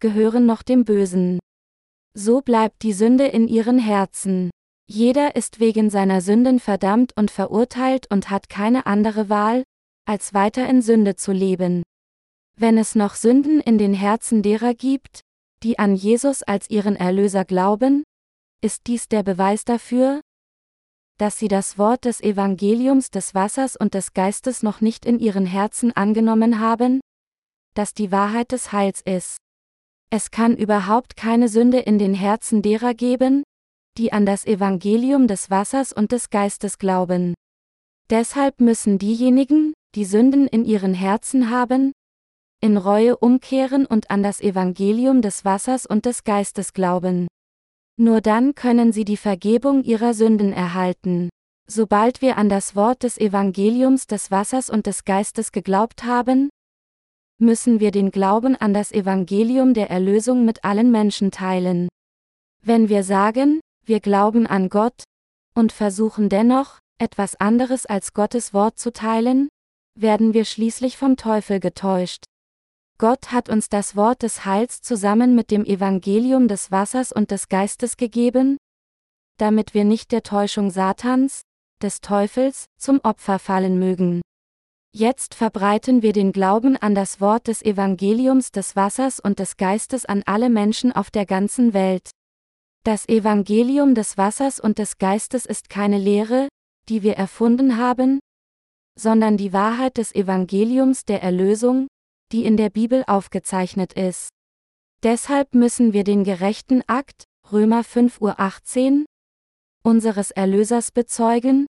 gehören noch dem Bösen. So bleibt die Sünde in ihren Herzen. Jeder ist wegen seiner Sünden verdammt und verurteilt und hat keine andere Wahl, als weiter in Sünde zu leben. Wenn es noch Sünden in den Herzen derer gibt, die an Jesus als ihren Erlöser glauben, ist dies der Beweis dafür, dass sie das Wort des Evangeliums des Wassers und des Geistes noch nicht in ihren Herzen angenommen haben, das die Wahrheit des Heils ist. Es kann überhaupt keine Sünde in den Herzen derer geben, die an das Evangelium des Wassers und des Geistes glauben. Deshalb müssen diejenigen, die Sünden in ihren Herzen haben, in Reue umkehren und an das Evangelium des Wassers und des Geistes glauben. Nur dann können sie die Vergebung ihrer Sünden erhalten. Sobald wir an das Wort des Evangeliums des Wassers und des Geistes geglaubt haben, müssen wir den Glauben an das Evangelium der Erlösung mit allen Menschen teilen. Wenn wir sagen, wir glauben an Gott, und versuchen dennoch, etwas anderes als Gottes Wort zu teilen, werden wir schließlich vom Teufel getäuscht. Gott hat uns das Wort des Heils zusammen mit dem Evangelium des Wassers und des Geistes gegeben, damit wir nicht der Täuschung Satans, des Teufels, zum Opfer fallen mögen. Jetzt verbreiten wir den Glauben an das Wort des Evangeliums des Wassers und des Geistes an alle Menschen auf der ganzen Welt. Das Evangelium des Wassers und des Geistes ist keine Lehre, die wir erfunden haben, sondern die Wahrheit des Evangeliums der Erlösung, die in der Bibel aufgezeichnet ist. Deshalb müssen wir den gerechten Akt, Römer 5.18 Uhr, unseres Erlösers bezeugen,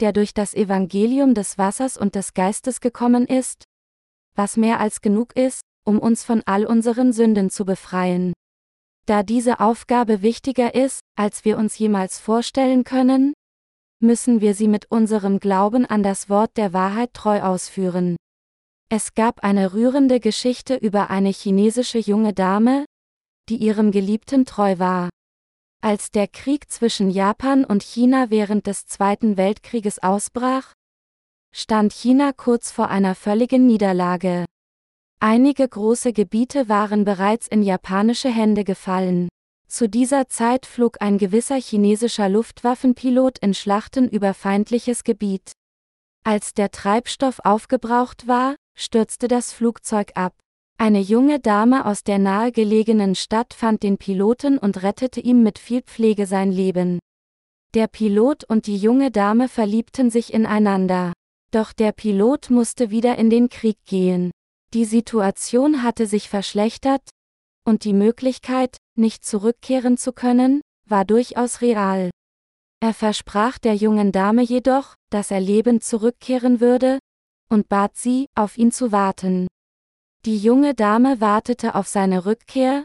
der durch das Evangelium des Wassers und des Geistes gekommen ist, was mehr als genug ist, um uns von all unseren Sünden zu befreien. Da diese Aufgabe wichtiger ist, als wir uns jemals vorstellen können, müssen wir sie mit unserem Glauben an das Wort der Wahrheit treu ausführen. Es gab eine rührende Geschichte über eine chinesische junge Dame, die ihrem Geliebten treu war. Als der Krieg zwischen Japan und China während des Zweiten Weltkrieges ausbrach, stand China kurz vor einer völligen Niederlage. Einige große Gebiete waren bereits in japanische Hände gefallen. Zu dieser Zeit flog ein gewisser chinesischer Luftwaffenpilot in Schlachten über feindliches Gebiet. Als der Treibstoff aufgebraucht war, stürzte das Flugzeug ab. Eine junge Dame aus der nahegelegenen Stadt fand den Piloten und rettete ihm mit viel Pflege sein Leben. Der Pilot und die junge Dame verliebten sich ineinander. Doch der Pilot musste wieder in den Krieg gehen. Die Situation hatte sich verschlechtert, und die Möglichkeit, nicht zurückkehren zu können, war durchaus real. Er versprach der jungen Dame jedoch, dass er lebend zurückkehren würde, und bat sie, auf ihn zu warten. Die junge Dame wartete auf seine Rückkehr,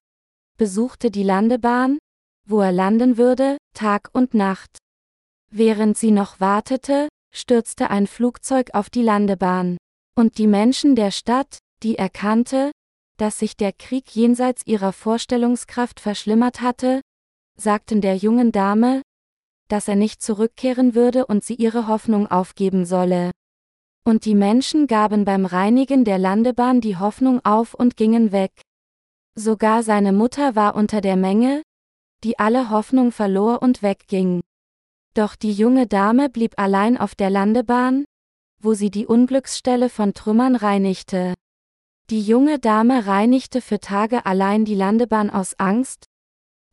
besuchte die Landebahn, wo er landen würde, Tag und Nacht. Während sie noch wartete, stürzte ein Flugzeug auf die Landebahn. Und die Menschen der Stadt, die erkannte, dass sich der Krieg jenseits ihrer Vorstellungskraft verschlimmert hatte, sagten der jungen Dame, dass er nicht zurückkehren würde und sie ihre Hoffnung aufgeben solle. Und die Menschen gaben beim Reinigen der Landebahn die Hoffnung auf und gingen weg. Sogar seine Mutter war unter der Menge, die alle Hoffnung verlor und wegging. Doch die junge Dame blieb allein auf der Landebahn, wo sie die Unglücksstelle von Trümmern reinigte. Die junge Dame reinigte für Tage allein die Landebahn aus Angst,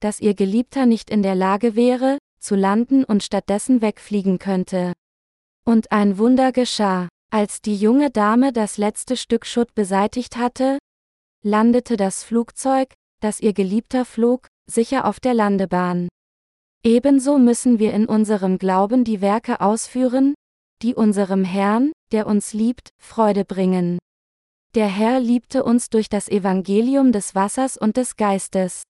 dass ihr Geliebter nicht in der Lage wäre, zu landen und stattdessen wegfliegen könnte. Und ein Wunder geschah. Als die junge Dame das letzte Stück Schutt beseitigt hatte, landete das Flugzeug, das ihr Geliebter flog, sicher auf der Landebahn. Ebenso müssen wir in unserem Glauben die Werke ausführen, die unserem Herrn, der uns liebt, Freude bringen. Der Herr liebte uns durch das Evangelium des Wassers und des Geistes.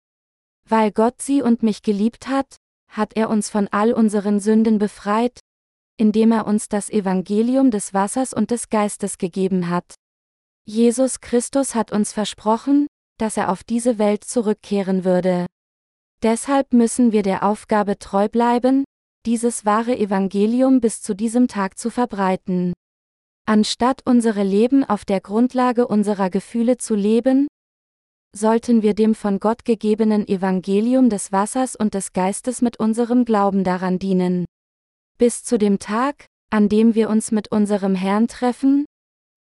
Weil Gott sie und mich geliebt hat, hat er uns von all unseren Sünden befreit, indem er uns das Evangelium des Wassers und des Geistes gegeben hat. Jesus Christus hat uns versprochen, dass er auf diese Welt zurückkehren würde. Deshalb müssen wir der Aufgabe treu bleiben, dieses wahre Evangelium bis zu diesem Tag zu verbreiten. Anstatt unsere Leben auf der Grundlage unserer Gefühle zu leben, sollten wir dem von Gott gegebenen Evangelium des Wassers und des Geistes mit unserem Glauben daran dienen. Bis zu dem Tag, an dem wir uns mit unserem Herrn treffen,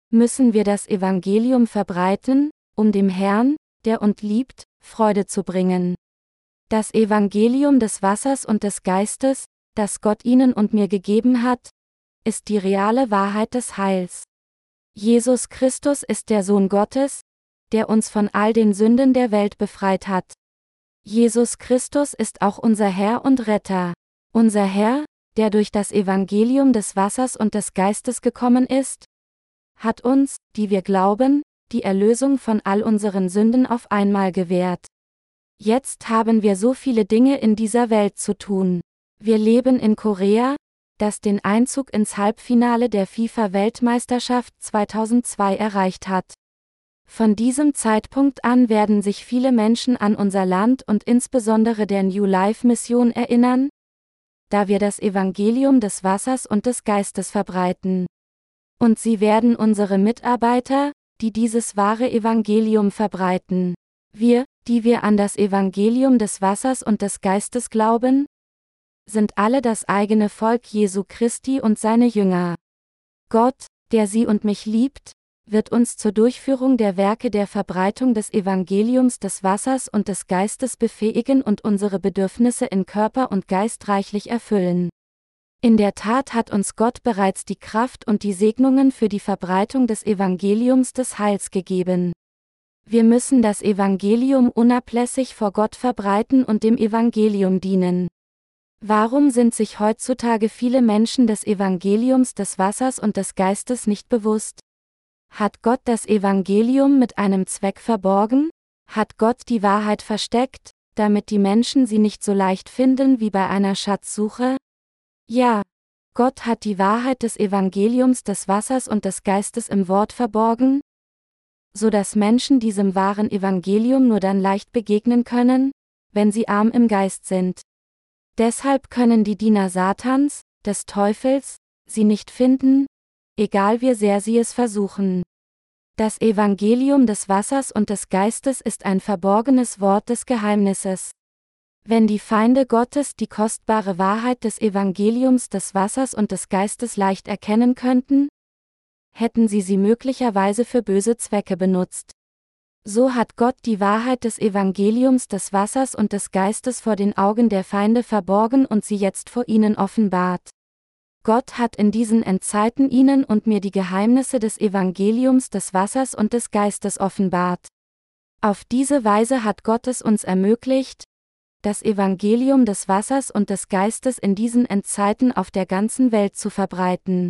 müssen wir das Evangelium verbreiten, um dem Herrn, der uns liebt, Freude zu bringen. Das Evangelium des Wassers und des Geistes, das Gott ihnen und mir gegeben hat, ist die reale Wahrheit des Heils. Jesus Christus ist der Sohn Gottes, der uns von all den Sünden der Welt befreit hat. Jesus Christus ist auch unser Herr und Retter. Unser Herr, der durch das Evangelium des Wassers und des Geistes gekommen ist, hat uns, die wir glauben, die Erlösung von all unseren Sünden auf einmal gewährt. Jetzt haben wir so viele Dinge in dieser Welt zu tun. Wir leben in Korea, das den Einzug ins Halbfinale der FIFA-Weltmeisterschaft 2002 erreicht hat. Von diesem Zeitpunkt an werden sich viele Menschen an unser Land und insbesondere der New Life Mission erinnern, da wir das Evangelium des Wassers und des Geistes verbreiten. Und sie werden unsere Mitarbeiter, die dieses wahre Evangelium verbreiten. Wir, die wir an das Evangelium des Wassers und des Geistes glauben, sind alle das eigene Volk Jesu Christi und seine Jünger. Gott, der sie und mich liebt, wird uns zur Durchführung der Werke der Verbreitung des Evangeliums des Wassers und des Geistes befähigen und unsere Bedürfnisse in Körper und Geist reichlich erfüllen. In der Tat hat uns Gott bereits die Kraft und die Segnungen für die Verbreitung des Evangeliums des Heils gegeben. Wir müssen das Evangelium unablässig vor Gott verbreiten und dem Evangelium dienen. Warum sind sich heutzutage viele Menschen des Evangeliums des Wassers und des Geistes nicht bewusst? Hat Gott das Evangelium mit einem Zweck verborgen? Hat Gott die Wahrheit versteckt, damit die Menschen sie nicht so leicht finden wie bei einer Schatzsuche? Ja, Gott hat die Wahrheit des Evangeliums des Wassers und des Geistes im Wort verborgen, so dass Menschen diesem wahren Evangelium nur dann leicht begegnen können, wenn sie arm im Geist sind. Deshalb können die Diener Satans, des Teufels, sie nicht finden, egal wie sehr sie es versuchen. Das Evangelium des Wassers und des Geistes ist ein verborgenes Wort des Geheimnisses. Wenn die Feinde Gottes die kostbare Wahrheit des Evangeliums des Wassers und des Geistes leicht erkennen könnten, hätten sie sie möglicherweise für böse Zwecke benutzt. So hat Gott die Wahrheit des Evangeliums des Wassers und des Geistes vor den Augen der Feinde verborgen und sie jetzt vor ihnen offenbart. Gott hat in diesen Endzeiten ihnen und mir die Geheimnisse des Evangeliums des Wassers und des Geistes offenbart. Auf diese Weise hat Gott es uns ermöglicht, das Evangelium des Wassers und des Geistes in diesen Endzeiten auf der ganzen Welt zu verbreiten.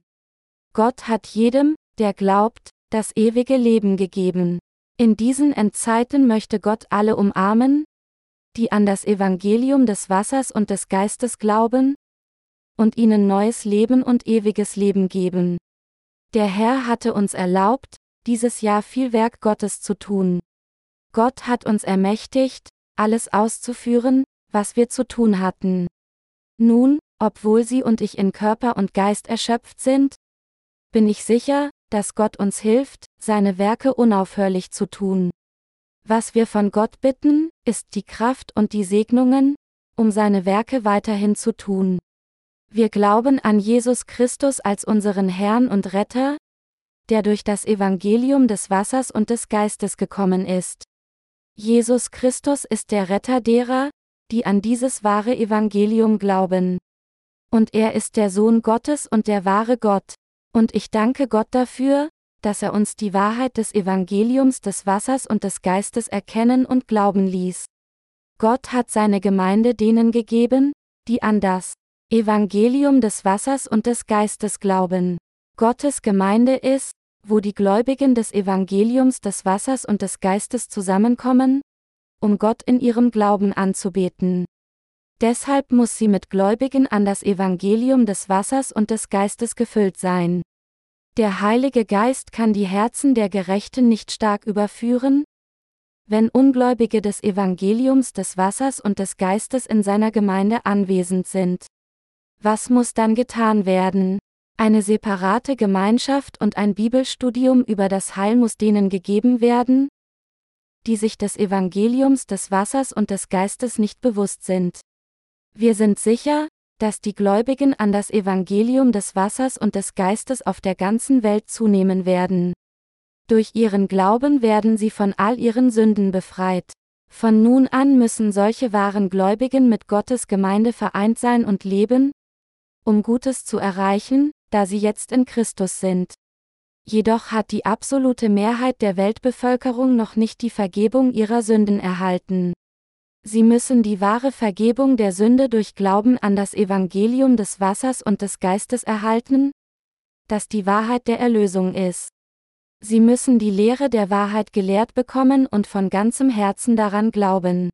Gott hat jedem, der glaubt, das ewige Leben gegeben. In diesen Endzeiten möchte Gott alle umarmen, die an das Evangelium des Wassers und des Geistes glauben, und ihnen neues Leben und ewiges Leben geben. Der Herr hatte uns erlaubt, dieses Jahr viel Werk Gottes zu tun. Gott hat uns ermächtigt, alles auszuführen, was wir zu tun hatten. Nun, obwohl Sie und ich in Körper und Geist erschöpft sind, bin ich sicher, dass Gott uns hilft, seine Werke unaufhörlich zu tun. Was wir von Gott bitten, ist die Kraft und die Segnungen, um seine Werke weiterhin zu tun. Wir glauben an Jesus Christus als unseren Herrn und Retter, der durch das Evangelium des Wassers und des Geistes gekommen ist. Jesus Christus ist der Retter derer, die an dieses wahre Evangelium glauben. Und er ist der Sohn Gottes und der wahre Gott. Und ich danke Gott dafür, dass er uns die Wahrheit des Evangeliums des Wassers und des Geistes erkennen und glauben ließ. Gott hat seine Gemeinde denen gegeben, die an das Evangelium des Wassers und des Geistes glauben. Gottes Gemeinde ist, wo die Gläubigen des Evangeliums des Wassers und des Geistes zusammenkommen, um Gott in ihrem Glauben anzubeten. Deshalb muss sie mit Gläubigen an das Evangelium des Wassers und des Geistes gefüllt sein. Der Heilige Geist kann die Herzen der Gerechten nicht stark überführen, wenn Ungläubige des Evangeliums des Wassers und des Geistes in seiner Gemeinde anwesend sind. Was muss dann getan werden? Eine separate Gemeinschaft und ein Bibelstudium über das Heil muss denen gegeben werden, die sich des Evangeliums des Wassers und des Geistes nicht bewusst sind. Wir sind sicher, dass die Gläubigen an das Evangelium des Wassers und des Geistes auf der ganzen Welt zunehmen werden. Durch ihren Glauben werden sie von all ihren Sünden befreit. Von nun an müssen solche wahren Gläubigen mit Gottes Gemeinde vereint sein und leben, um Gutes zu erreichen, da sie jetzt in Christus sind. Jedoch hat die absolute Mehrheit der Weltbevölkerung noch nicht die Vergebung ihrer Sünden erhalten. Sie müssen die wahre Vergebung der Sünde durch Glauben an das Evangelium des Wassers und des Geistes erhalten, das die Wahrheit der Erlösung ist. Sie müssen die Lehre der Wahrheit gelehrt bekommen und von ganzem Herzen daran glauben.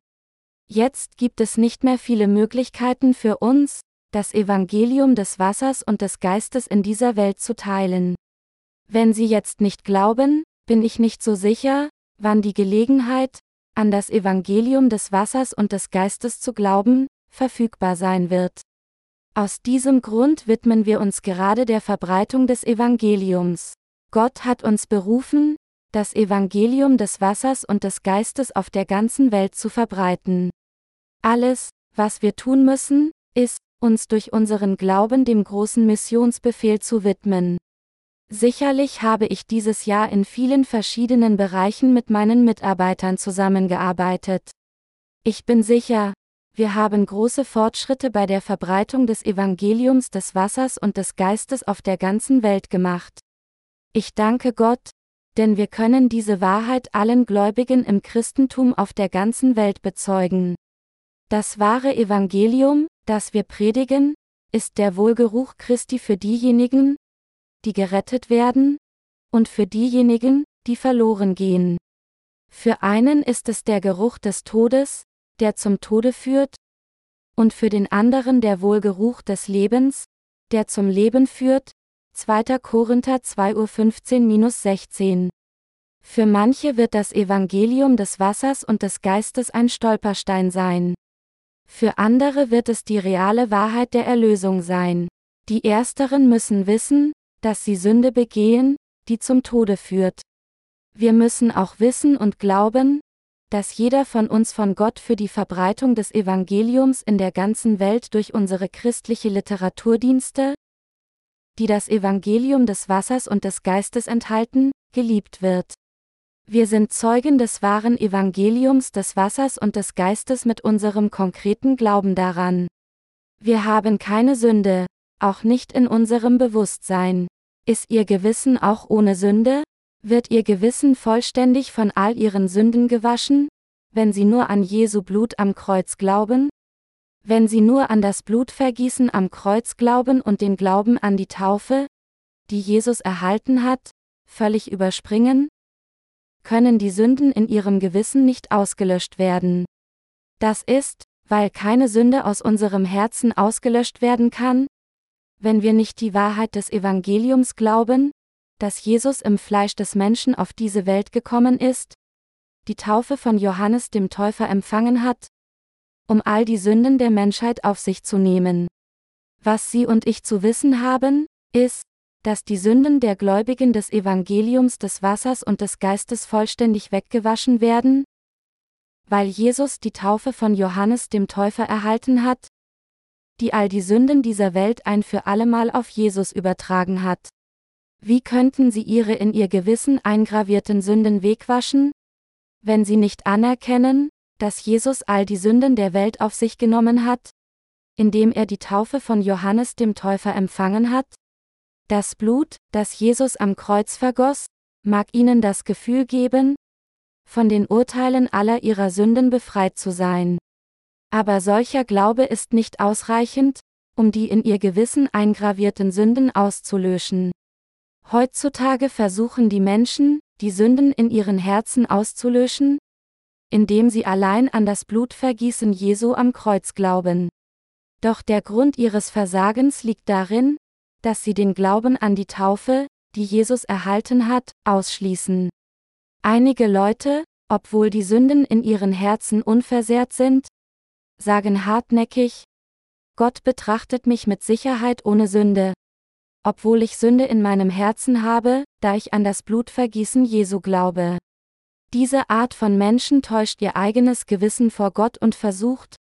Jetzt gibt es nicht mehr viele Möglichkeiten für uns, das Evangelium des Wassers und des Geistes in dieser Welt zu teilen. Wenn Sie jetzt nicht glauben, bin ich nicht so sicher, wann die Gelegenheit, an das Evangelium des Wassers und des Geistes zu glauben, verfügbar sein wird. Aus diesem Grund widmen wir uns gerade der Verbreitung des Evangeliums. Gott hat uns berufen, das Evangelium des Wassers und des Geistes auf der ganzen Welt zu verbreiten. Alles, was wir tun müssen, ist, uns durch unseren Glauben dem großen Missionsbefehl zu widmen. Sicherlich habe ich dieses Jahr in vielen verschiedenen Bereichen mit meinen Mitarbeitern zusammengearbeitet. Ich bin sicher, wir haben große Fortschritte bei der Verbreitung des Evangeliums des Wassers und des Geistes auf der ganzen Welt gemacht. Ich danke Gott, denn wir können diese Wahrheit allen Gläubigen im Christentum auf der ganzen Welt bezeugen. Das wahre Evangelium, das wir predigen, ist der Wohlgeruch Christi für diejenigen, die gerettet werden, und für diejenigen, die verloren gehen. Für einen ist es der Geruch des Todes, der zum Tode führt, und für den anderen der Wohlgeruch des Lebens, der zum Leben führt. 2. Korinther 2.15-16 Für manche wird das Evangelium des Wassers und des Geistes ein Stolperstein sein. Für andere wird es die reale Wahrheit der Erlösung sein. Die Ersteren müssen wissen, dass sie Sünde begehen, die zum Tode führt. Wir müssen auch wissen und glauben, dass jeder von uns von Gott für die Verbreitung des Evangeliums in der ganzen Welt durch unsere christliche Literaturdienste, die das Evangelium des Wassers und des Geistes enthalten, geliebt wird. Wir sind Zeugen des wahren Evangeliums des Wassers und des Geistes mit unserem konkreten Glauben daran. Wir haben keine Sünde, auch nicht in unserem Bewusstsein. Ist Ihr Gewissen auch ohne Sünde? Wird Ihr Gewissen vollständig von all Ihren Sünden gewaschen, wenn Sie nur an Jesu Blut am Kreuz glauben? Wenn Sie nur an das Blutvergießen am Kreuz glauben und den Glauben an die Taufe, die Jesus erhalten hat, völlig überspringen? Können die Sünden in Ihrem Gewissen nicht ausgelöscht werden? Das ist, weil keine Sünde aus unserem Herzen ausgelöscht werden kann, wenn wir nicht die Wahrheit des Evangeliums glauben, dass Jesus im Fleisch des Menschen auf diese Welt gekommen ist, die Taufe von Johannes dem Täufer empfangen hat, um all die Sünden der Menschheit auf sich zu nehmen. Was Sie und ich zu wissen haben, ist, dass die Sünden der Gläubigen des Evangeliums des Wassers und des Geistes vollständig weggewaschen werden, weil Jesus die Taufe von Johannes dem Täufer erhalten hat, die all die Sünden dieser Welt ein für allemal auf Jesus übertragen hat. Wie könnten sie ihre in ihr Gewissen eingravierten Sünden wegwaschen? Wenn sie nicht anerkennen, dass Jesus all die Sünden der Welt auf sich genommen hat, indem er die Taufe von Johannes dem Täufer empfangen hat? Das Blut, das Jesus am Kreuz vergoss, mag ihnen das Gefühl geben, von den Urteilen aller ihrer Sünden befreit zu sein. Aber solcher Glaube ist nicht ausreichend, um die in ihr Gewissen eingravierten Sünden auszulöschen. Heutzutage versuchen die Menschen, die Sünden in ihren Herzen auszulöschen, indem sie allein an das Blutvergießen Jesu am Kreuz glauben. Doch der Grund ihres Versagens liegt darin, dass sie den Glauben an die Taufe, die Jesus erhalten hat, ausschließen. Einige Leute, obwohl die Sünden in ihren Herzen unversehrt sind, sagen hartnäckig, Gott betrachtet mich mit Sicherheit ohne Sünde, obwohl ich Sünde in meinem Herzen habe, da ich an das Blutvergießen Jesu glaube. Diese Art von Menschen täuscht ihr eigenes Gewissen vor Gott und versucht,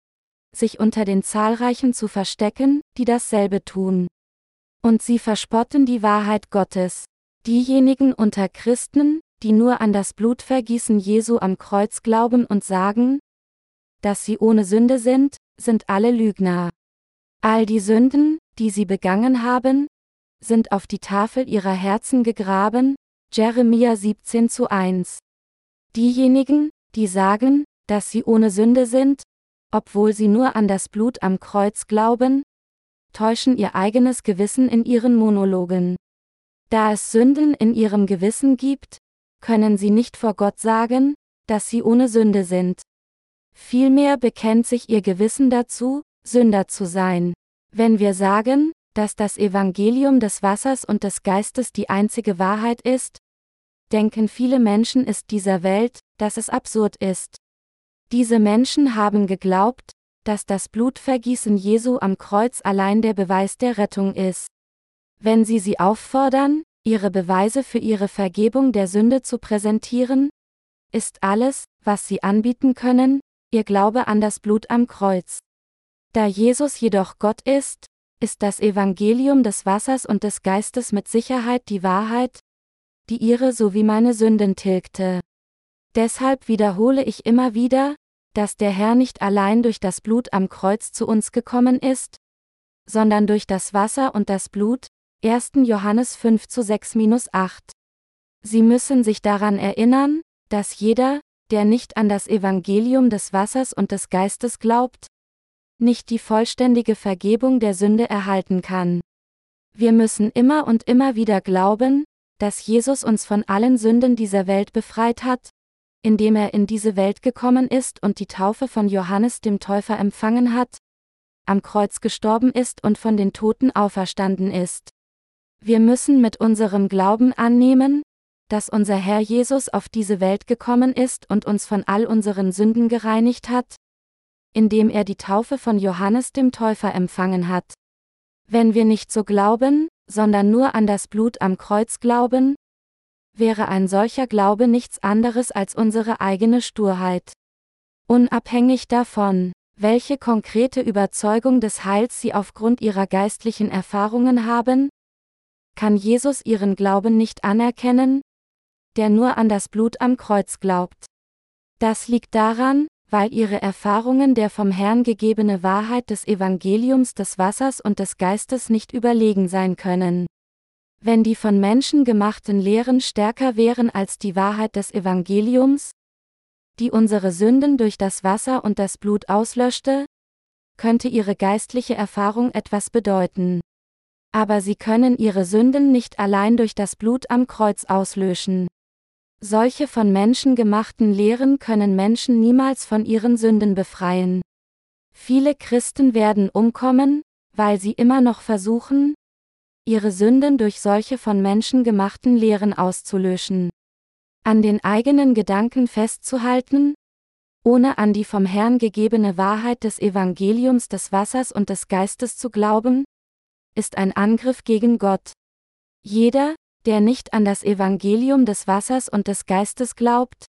sich unter den zahlreichen zu verstecken, die dasselbe tun. Und sie verspotten die Wahrheit Gottes. Diejenigen unter Christen, die nur an das Blutvergießen Jesu am Kreuz glauben und sagen, dass sie ohne Sünde sind, sind alle Lügner. All die Sünden, die sie begangen haben, sind auf die Tafel ihrer Herzen gegraben, Jeremia 17 zu 1. Diejenigen, die sagen, dass sie ohne Sünde sind, obwohl sie nur an das Blut am Kreuz glauben, täuschen ihr eigenes Gewissen in ihren Monologen. Da es Sünden in ihrem Gewissen gibt, können sie nicht vor Gott sagen, dass sie ohne Sünde sind. Vielmehr bekennt sich ihr Gewissen dazu, Sünder zu sein. Wenn wir sagen, dass das Evangelium des Wassers und des Geistes die einzige Wahrheit ist, denken viele Menschen ist dieser Welt, dass es absurd ist. Diese Menschen haben geglaubt, dass das Blutvergießen Jesu am Kreuz allein der Beweis der Rettung ist. Wenn sie sie auffordern, ihre Beweise für ihre Vergebung der Sünde zu präsentieren? Ist alles, was sie anbieten können, ihr Glaube an das Blut am Kreuz. Da Jesus jedoch Gott ist, ist das Evangelium des Wassers und des Geistes mit Sicherheit die Wahrheit, die ihre sowie meine Sünden tilgte. Deshalb wiederhole ich immer wieder, dass der Herr nicht allein durch das Blut am Kreuz zu uns gekommen ist, sondern durch das Wasser und das Blut, 1. Johannes 5 zu 6-8. Sie müssen sich daran erinnern, dass jeder, der nicht an das Evangelium des Wassers und des Geistes glaubt, nicht die vollständige Vergebung der Sünde erhalten kann. Wir müssen immer und immer wieder glauben, dass Jesus uns von allen Sünden dieser Welt befreit hat, indem er in diese Welt gekommen ist und die Taufe von Johannes dem Täufer empfangen hat, am Kreuz gestorben ist und von den Toten auferstanden ist. Wir müssen mit unserem Glauben annehmen, dass unser Herr Jesus auf diese Welt gekommen ist und uns von all unseren Sünden gereinigt hat, indem er die Taufe von Johannes dem Täufer empfangen hat. Wenn wir nicht so glauben, sondern nur an das Blut am Kreuz glauben, wäre ein solcher Glaube nichts anderes als unsere eigene Sturheit. Unabhängig davon, welche konkrete Überzeugung des Heils sie aufgrund ihrer geistlichen Erfahrungen haben, kann Jesus ihren Glauben nicht anerkennen, der nur an das Blut am Kreuz glaubt. Das liegt daran, weil ihre Erfahrungen der vom Herrn gegebene Wahrheit des Evangeliums des Wassers und des Geistes nicht überlegen sein können. Wenn die von Menschen gemachten Lehren stärker wären als die Wahrheit des Evangeliums, die unsere Sünden durch das Wasser und das Blut auslöschte, könnte ihre geistliche Erfahrung etwas bedeuten. Aber sie können ihre Sünden nicht allein durch das Blut am Kreuz auslöschen. Solche von Menschen gemachten Lehren können Menschen niemals von ihren Sünden befreien. Viele Christen werden umkommen, weil sie immer noch versuchen, ihre Sünden durch solche von Menschen gemachten Lehren auszulöschen an den eigenen Gedanken festzuhalten, ohne an die vom Herrn gegebene Wahrheit des Evangeliums des Wassers und des Geistes zu glauben, ist ein Angriff gegen Gott. Jeder, der nicht an das Evangelium des Wassers und des Geistes glaubt,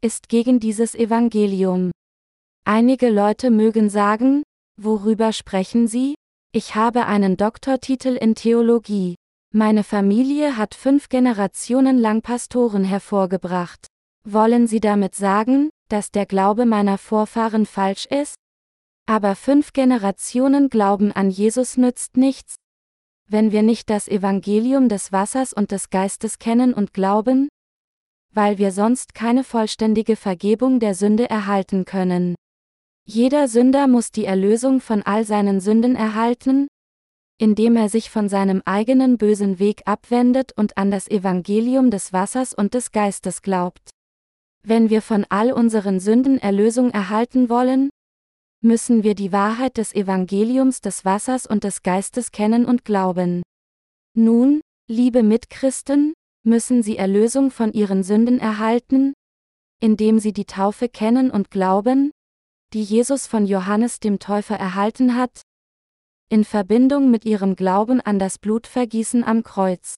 ist gegen dieses Evangelium. Einige Leute mögen sagen, worüber sprechen Sie? Ich habe einen Doktortitel in Theologie. Meine Familie hat fünf Generationen lang Pastoren hervorgebracht. Wollen Sie damit sagen, dass der Glaube meiner Vorfahren falsch ist? Aber fünf Generationen Glauben an Jesus nützt nichts, wenn wir nicht das Evangelium des Wassers und des Geistes kennen und glauben? Weil wir sonst keine vollständige Vergebung der Sünde erhalten können. Jeder Sünder muss die Erlösung von all seinen Sünden erhalten, indem er sich von seinem eigenen bösen Weg abwendet und an das Evangelium des Wassers und des Geistes glaubt. Wenn wir von all unseren Sünden Erlösung erhalten wollen, müssen wir die Wahrheit des Evangeliums des Wassers und des Geistes kennen und glauben. Nun, liebe Mitchristen, müssen sie Erlösung von ihren Sünden erhalten, indem sie die Taufe kennen und glauben, die Jesus von Johannes dem Täufer erhalten hat, in Verbindung mit ihrem Glauben an das Blutvergießen am Kreuz.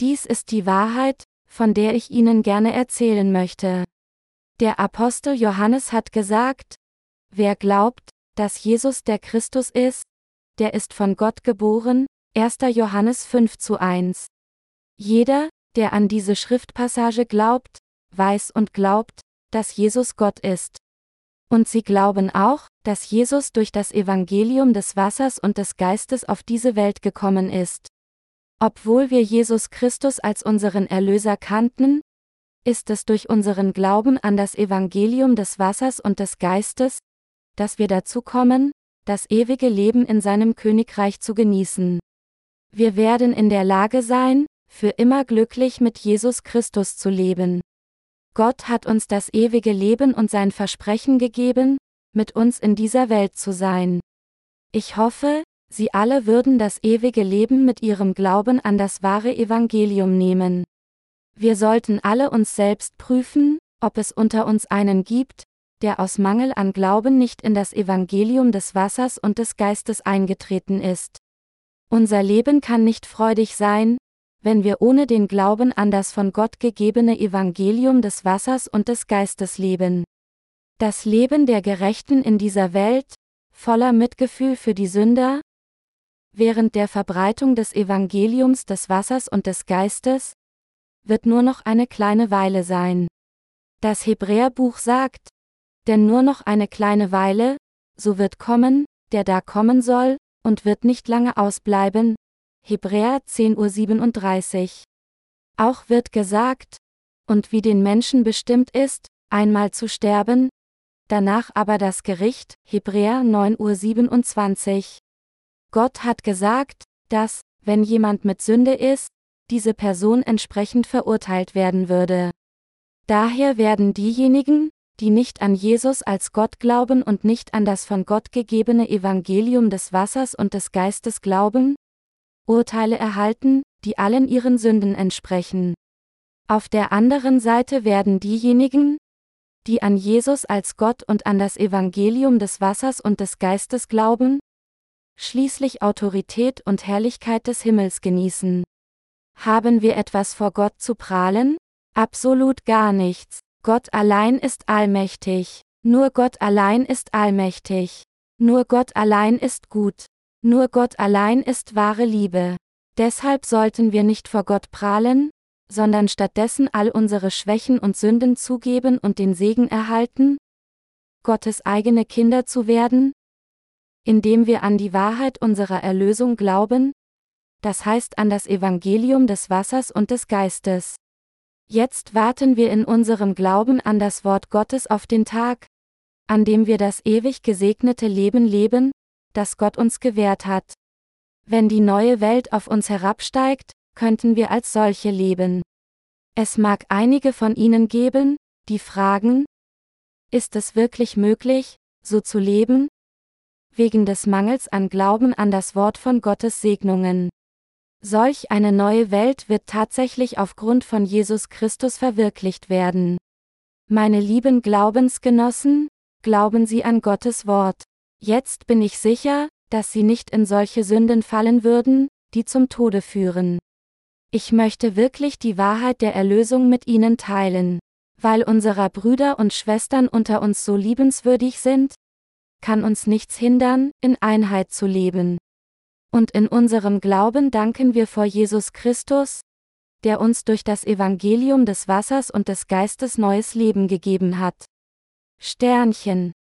Dies ist die Wahrheit, von der ich Ihnen gerne erzählen möchte. Der Apostel Johannes hat gesagt, wer glaubt, dass Jesus der Christus ist, der ist von Gott geboren, 1. Johannes 5 zu 1. Jeder, der an diese Schriftpassage glaubt, weiß und glaubt, dass Jesus Gott ist. Und sie glauben auch, dass Jesus durch das Evangelium des Wassers und des Geistes auf diese Welt gekommen ist. Obwohl wir Jesus Christus als unseren Erlöser kannten, ist es durch unseren Glauben an das Evangelium des Wassers und des Geistes, dass wir dazu kommen, das ewige Leben in seinem Königreich zu genießen. Wir werden in der Lage sein, für immer glücklich mit Jesus Christus zu leben. Gott hat uns das ewige Leben und sein Versprechen gegeben, mit uns in dieser Welt zu sein. Ich hoffe, Sie alle würden das ewige Leben mit ihrem Glauben an das wahre Evangelium nehmen. Wir sollten alle uns selbst prüfen, ob es unter uns einen gibt, der aus Mangel an Glauben nicht in das Evangelium des Wassers und des Geistes eingetreten ist. Unser Leben kann nicht freudig sein, wenn wir ohne den Glauben an das von Gott gegebene Evangelium des Wassers und des Geistes leben. Das Leben der Gerechten in dieser Welt, voller Mitgefühl für die Sünder, während der Verbreitung des Evangeliums des Wassers und des Geistes, wird nur noch eine kleine Weile sein. Das Hebräerbuch sagt, denn nur noch eine kleine Weile, so wird kommen, der da kommen soll, und wird nicht lange ausbleiben, Hebräer 10.37 Uhr. Auch wird gesagt, und wie den Menschen bestimmt ist, einmal zu sterben, danach aber das Gericht, Hebräer 9.27 Uhr. Gott hat gesagt, dass, wenn jemand mit Sünde ist, diese Person entsprechend verurteilt werden würde. Daher werden diejenigen, die nicht an Jesus als Gott glauben und nicht an das von Gott gegebene Evangelium des Wassers und des Geistes glauben, Urteile erhalten, die allen ihren Sünden entsprechen. Auf der anderen Seite werden diejenigen, die an Jesus als Gott und an das Evangelium des Wassers und des Geistes glauben, schließlich Autorität und Herrlichkeit des Himmels genießen. Haben wir etwas vor Gott zu prahlen? Absolut gar nichts. Gott allein ist allmächtig. Nur Gott allein ist allmächtig. Nur Gott allein ist gut. Nur Gott allein ist wahre Liebe. Deshalb sollten wir nicht vor Gott prahlen, sondern stattdessen all unsere Schwächen und Sünden zugeben und den Segen erhalten, Gottes eigene Kinder zu werden, indem wir an die Wahrheit unserer Erlösung glauben, das heißt an das Evangelium des Wassers und des Geistes. Jetzt warten wir in unserem Glauben an das Wort Gottes auf den Tag, an dem wir das ewig gesegnete Leben leben, das Gott uns gewährt hat. Wenn die neue Welt auf uns herabsteigt, könnten wir als solche leben. Es mag einige von Ihnen geben, die fragen, ist es wirklich möglich, so zu leben? Wegen des Mangels an Glauben an das Wort von Gottes Segnungen. Solch eine neue Welt wird tatsächlich aufgrund von Jesus Christus verwirklicht werden. Meine lieben Glaubensgenossen, glauben Sie an Gottes Wort. Jetzt bin ich sicher, dass Sie nicht in solche Sünden fallen würden, die zum Tode führen. Ich möchte wirklich die Wahrheit der Erlösung mit Ihnen teilen. Weil unserer Brüder und Schwestern unter uns so liebenswürdig sind, kann uns nichts hindern, in Einheit zu leben. Und in unserem Glauben danken wir vor Jesus Christus, der uns durch das Evangelium des Wassers und des Geistes neues Leben gegeben hat. Sternchen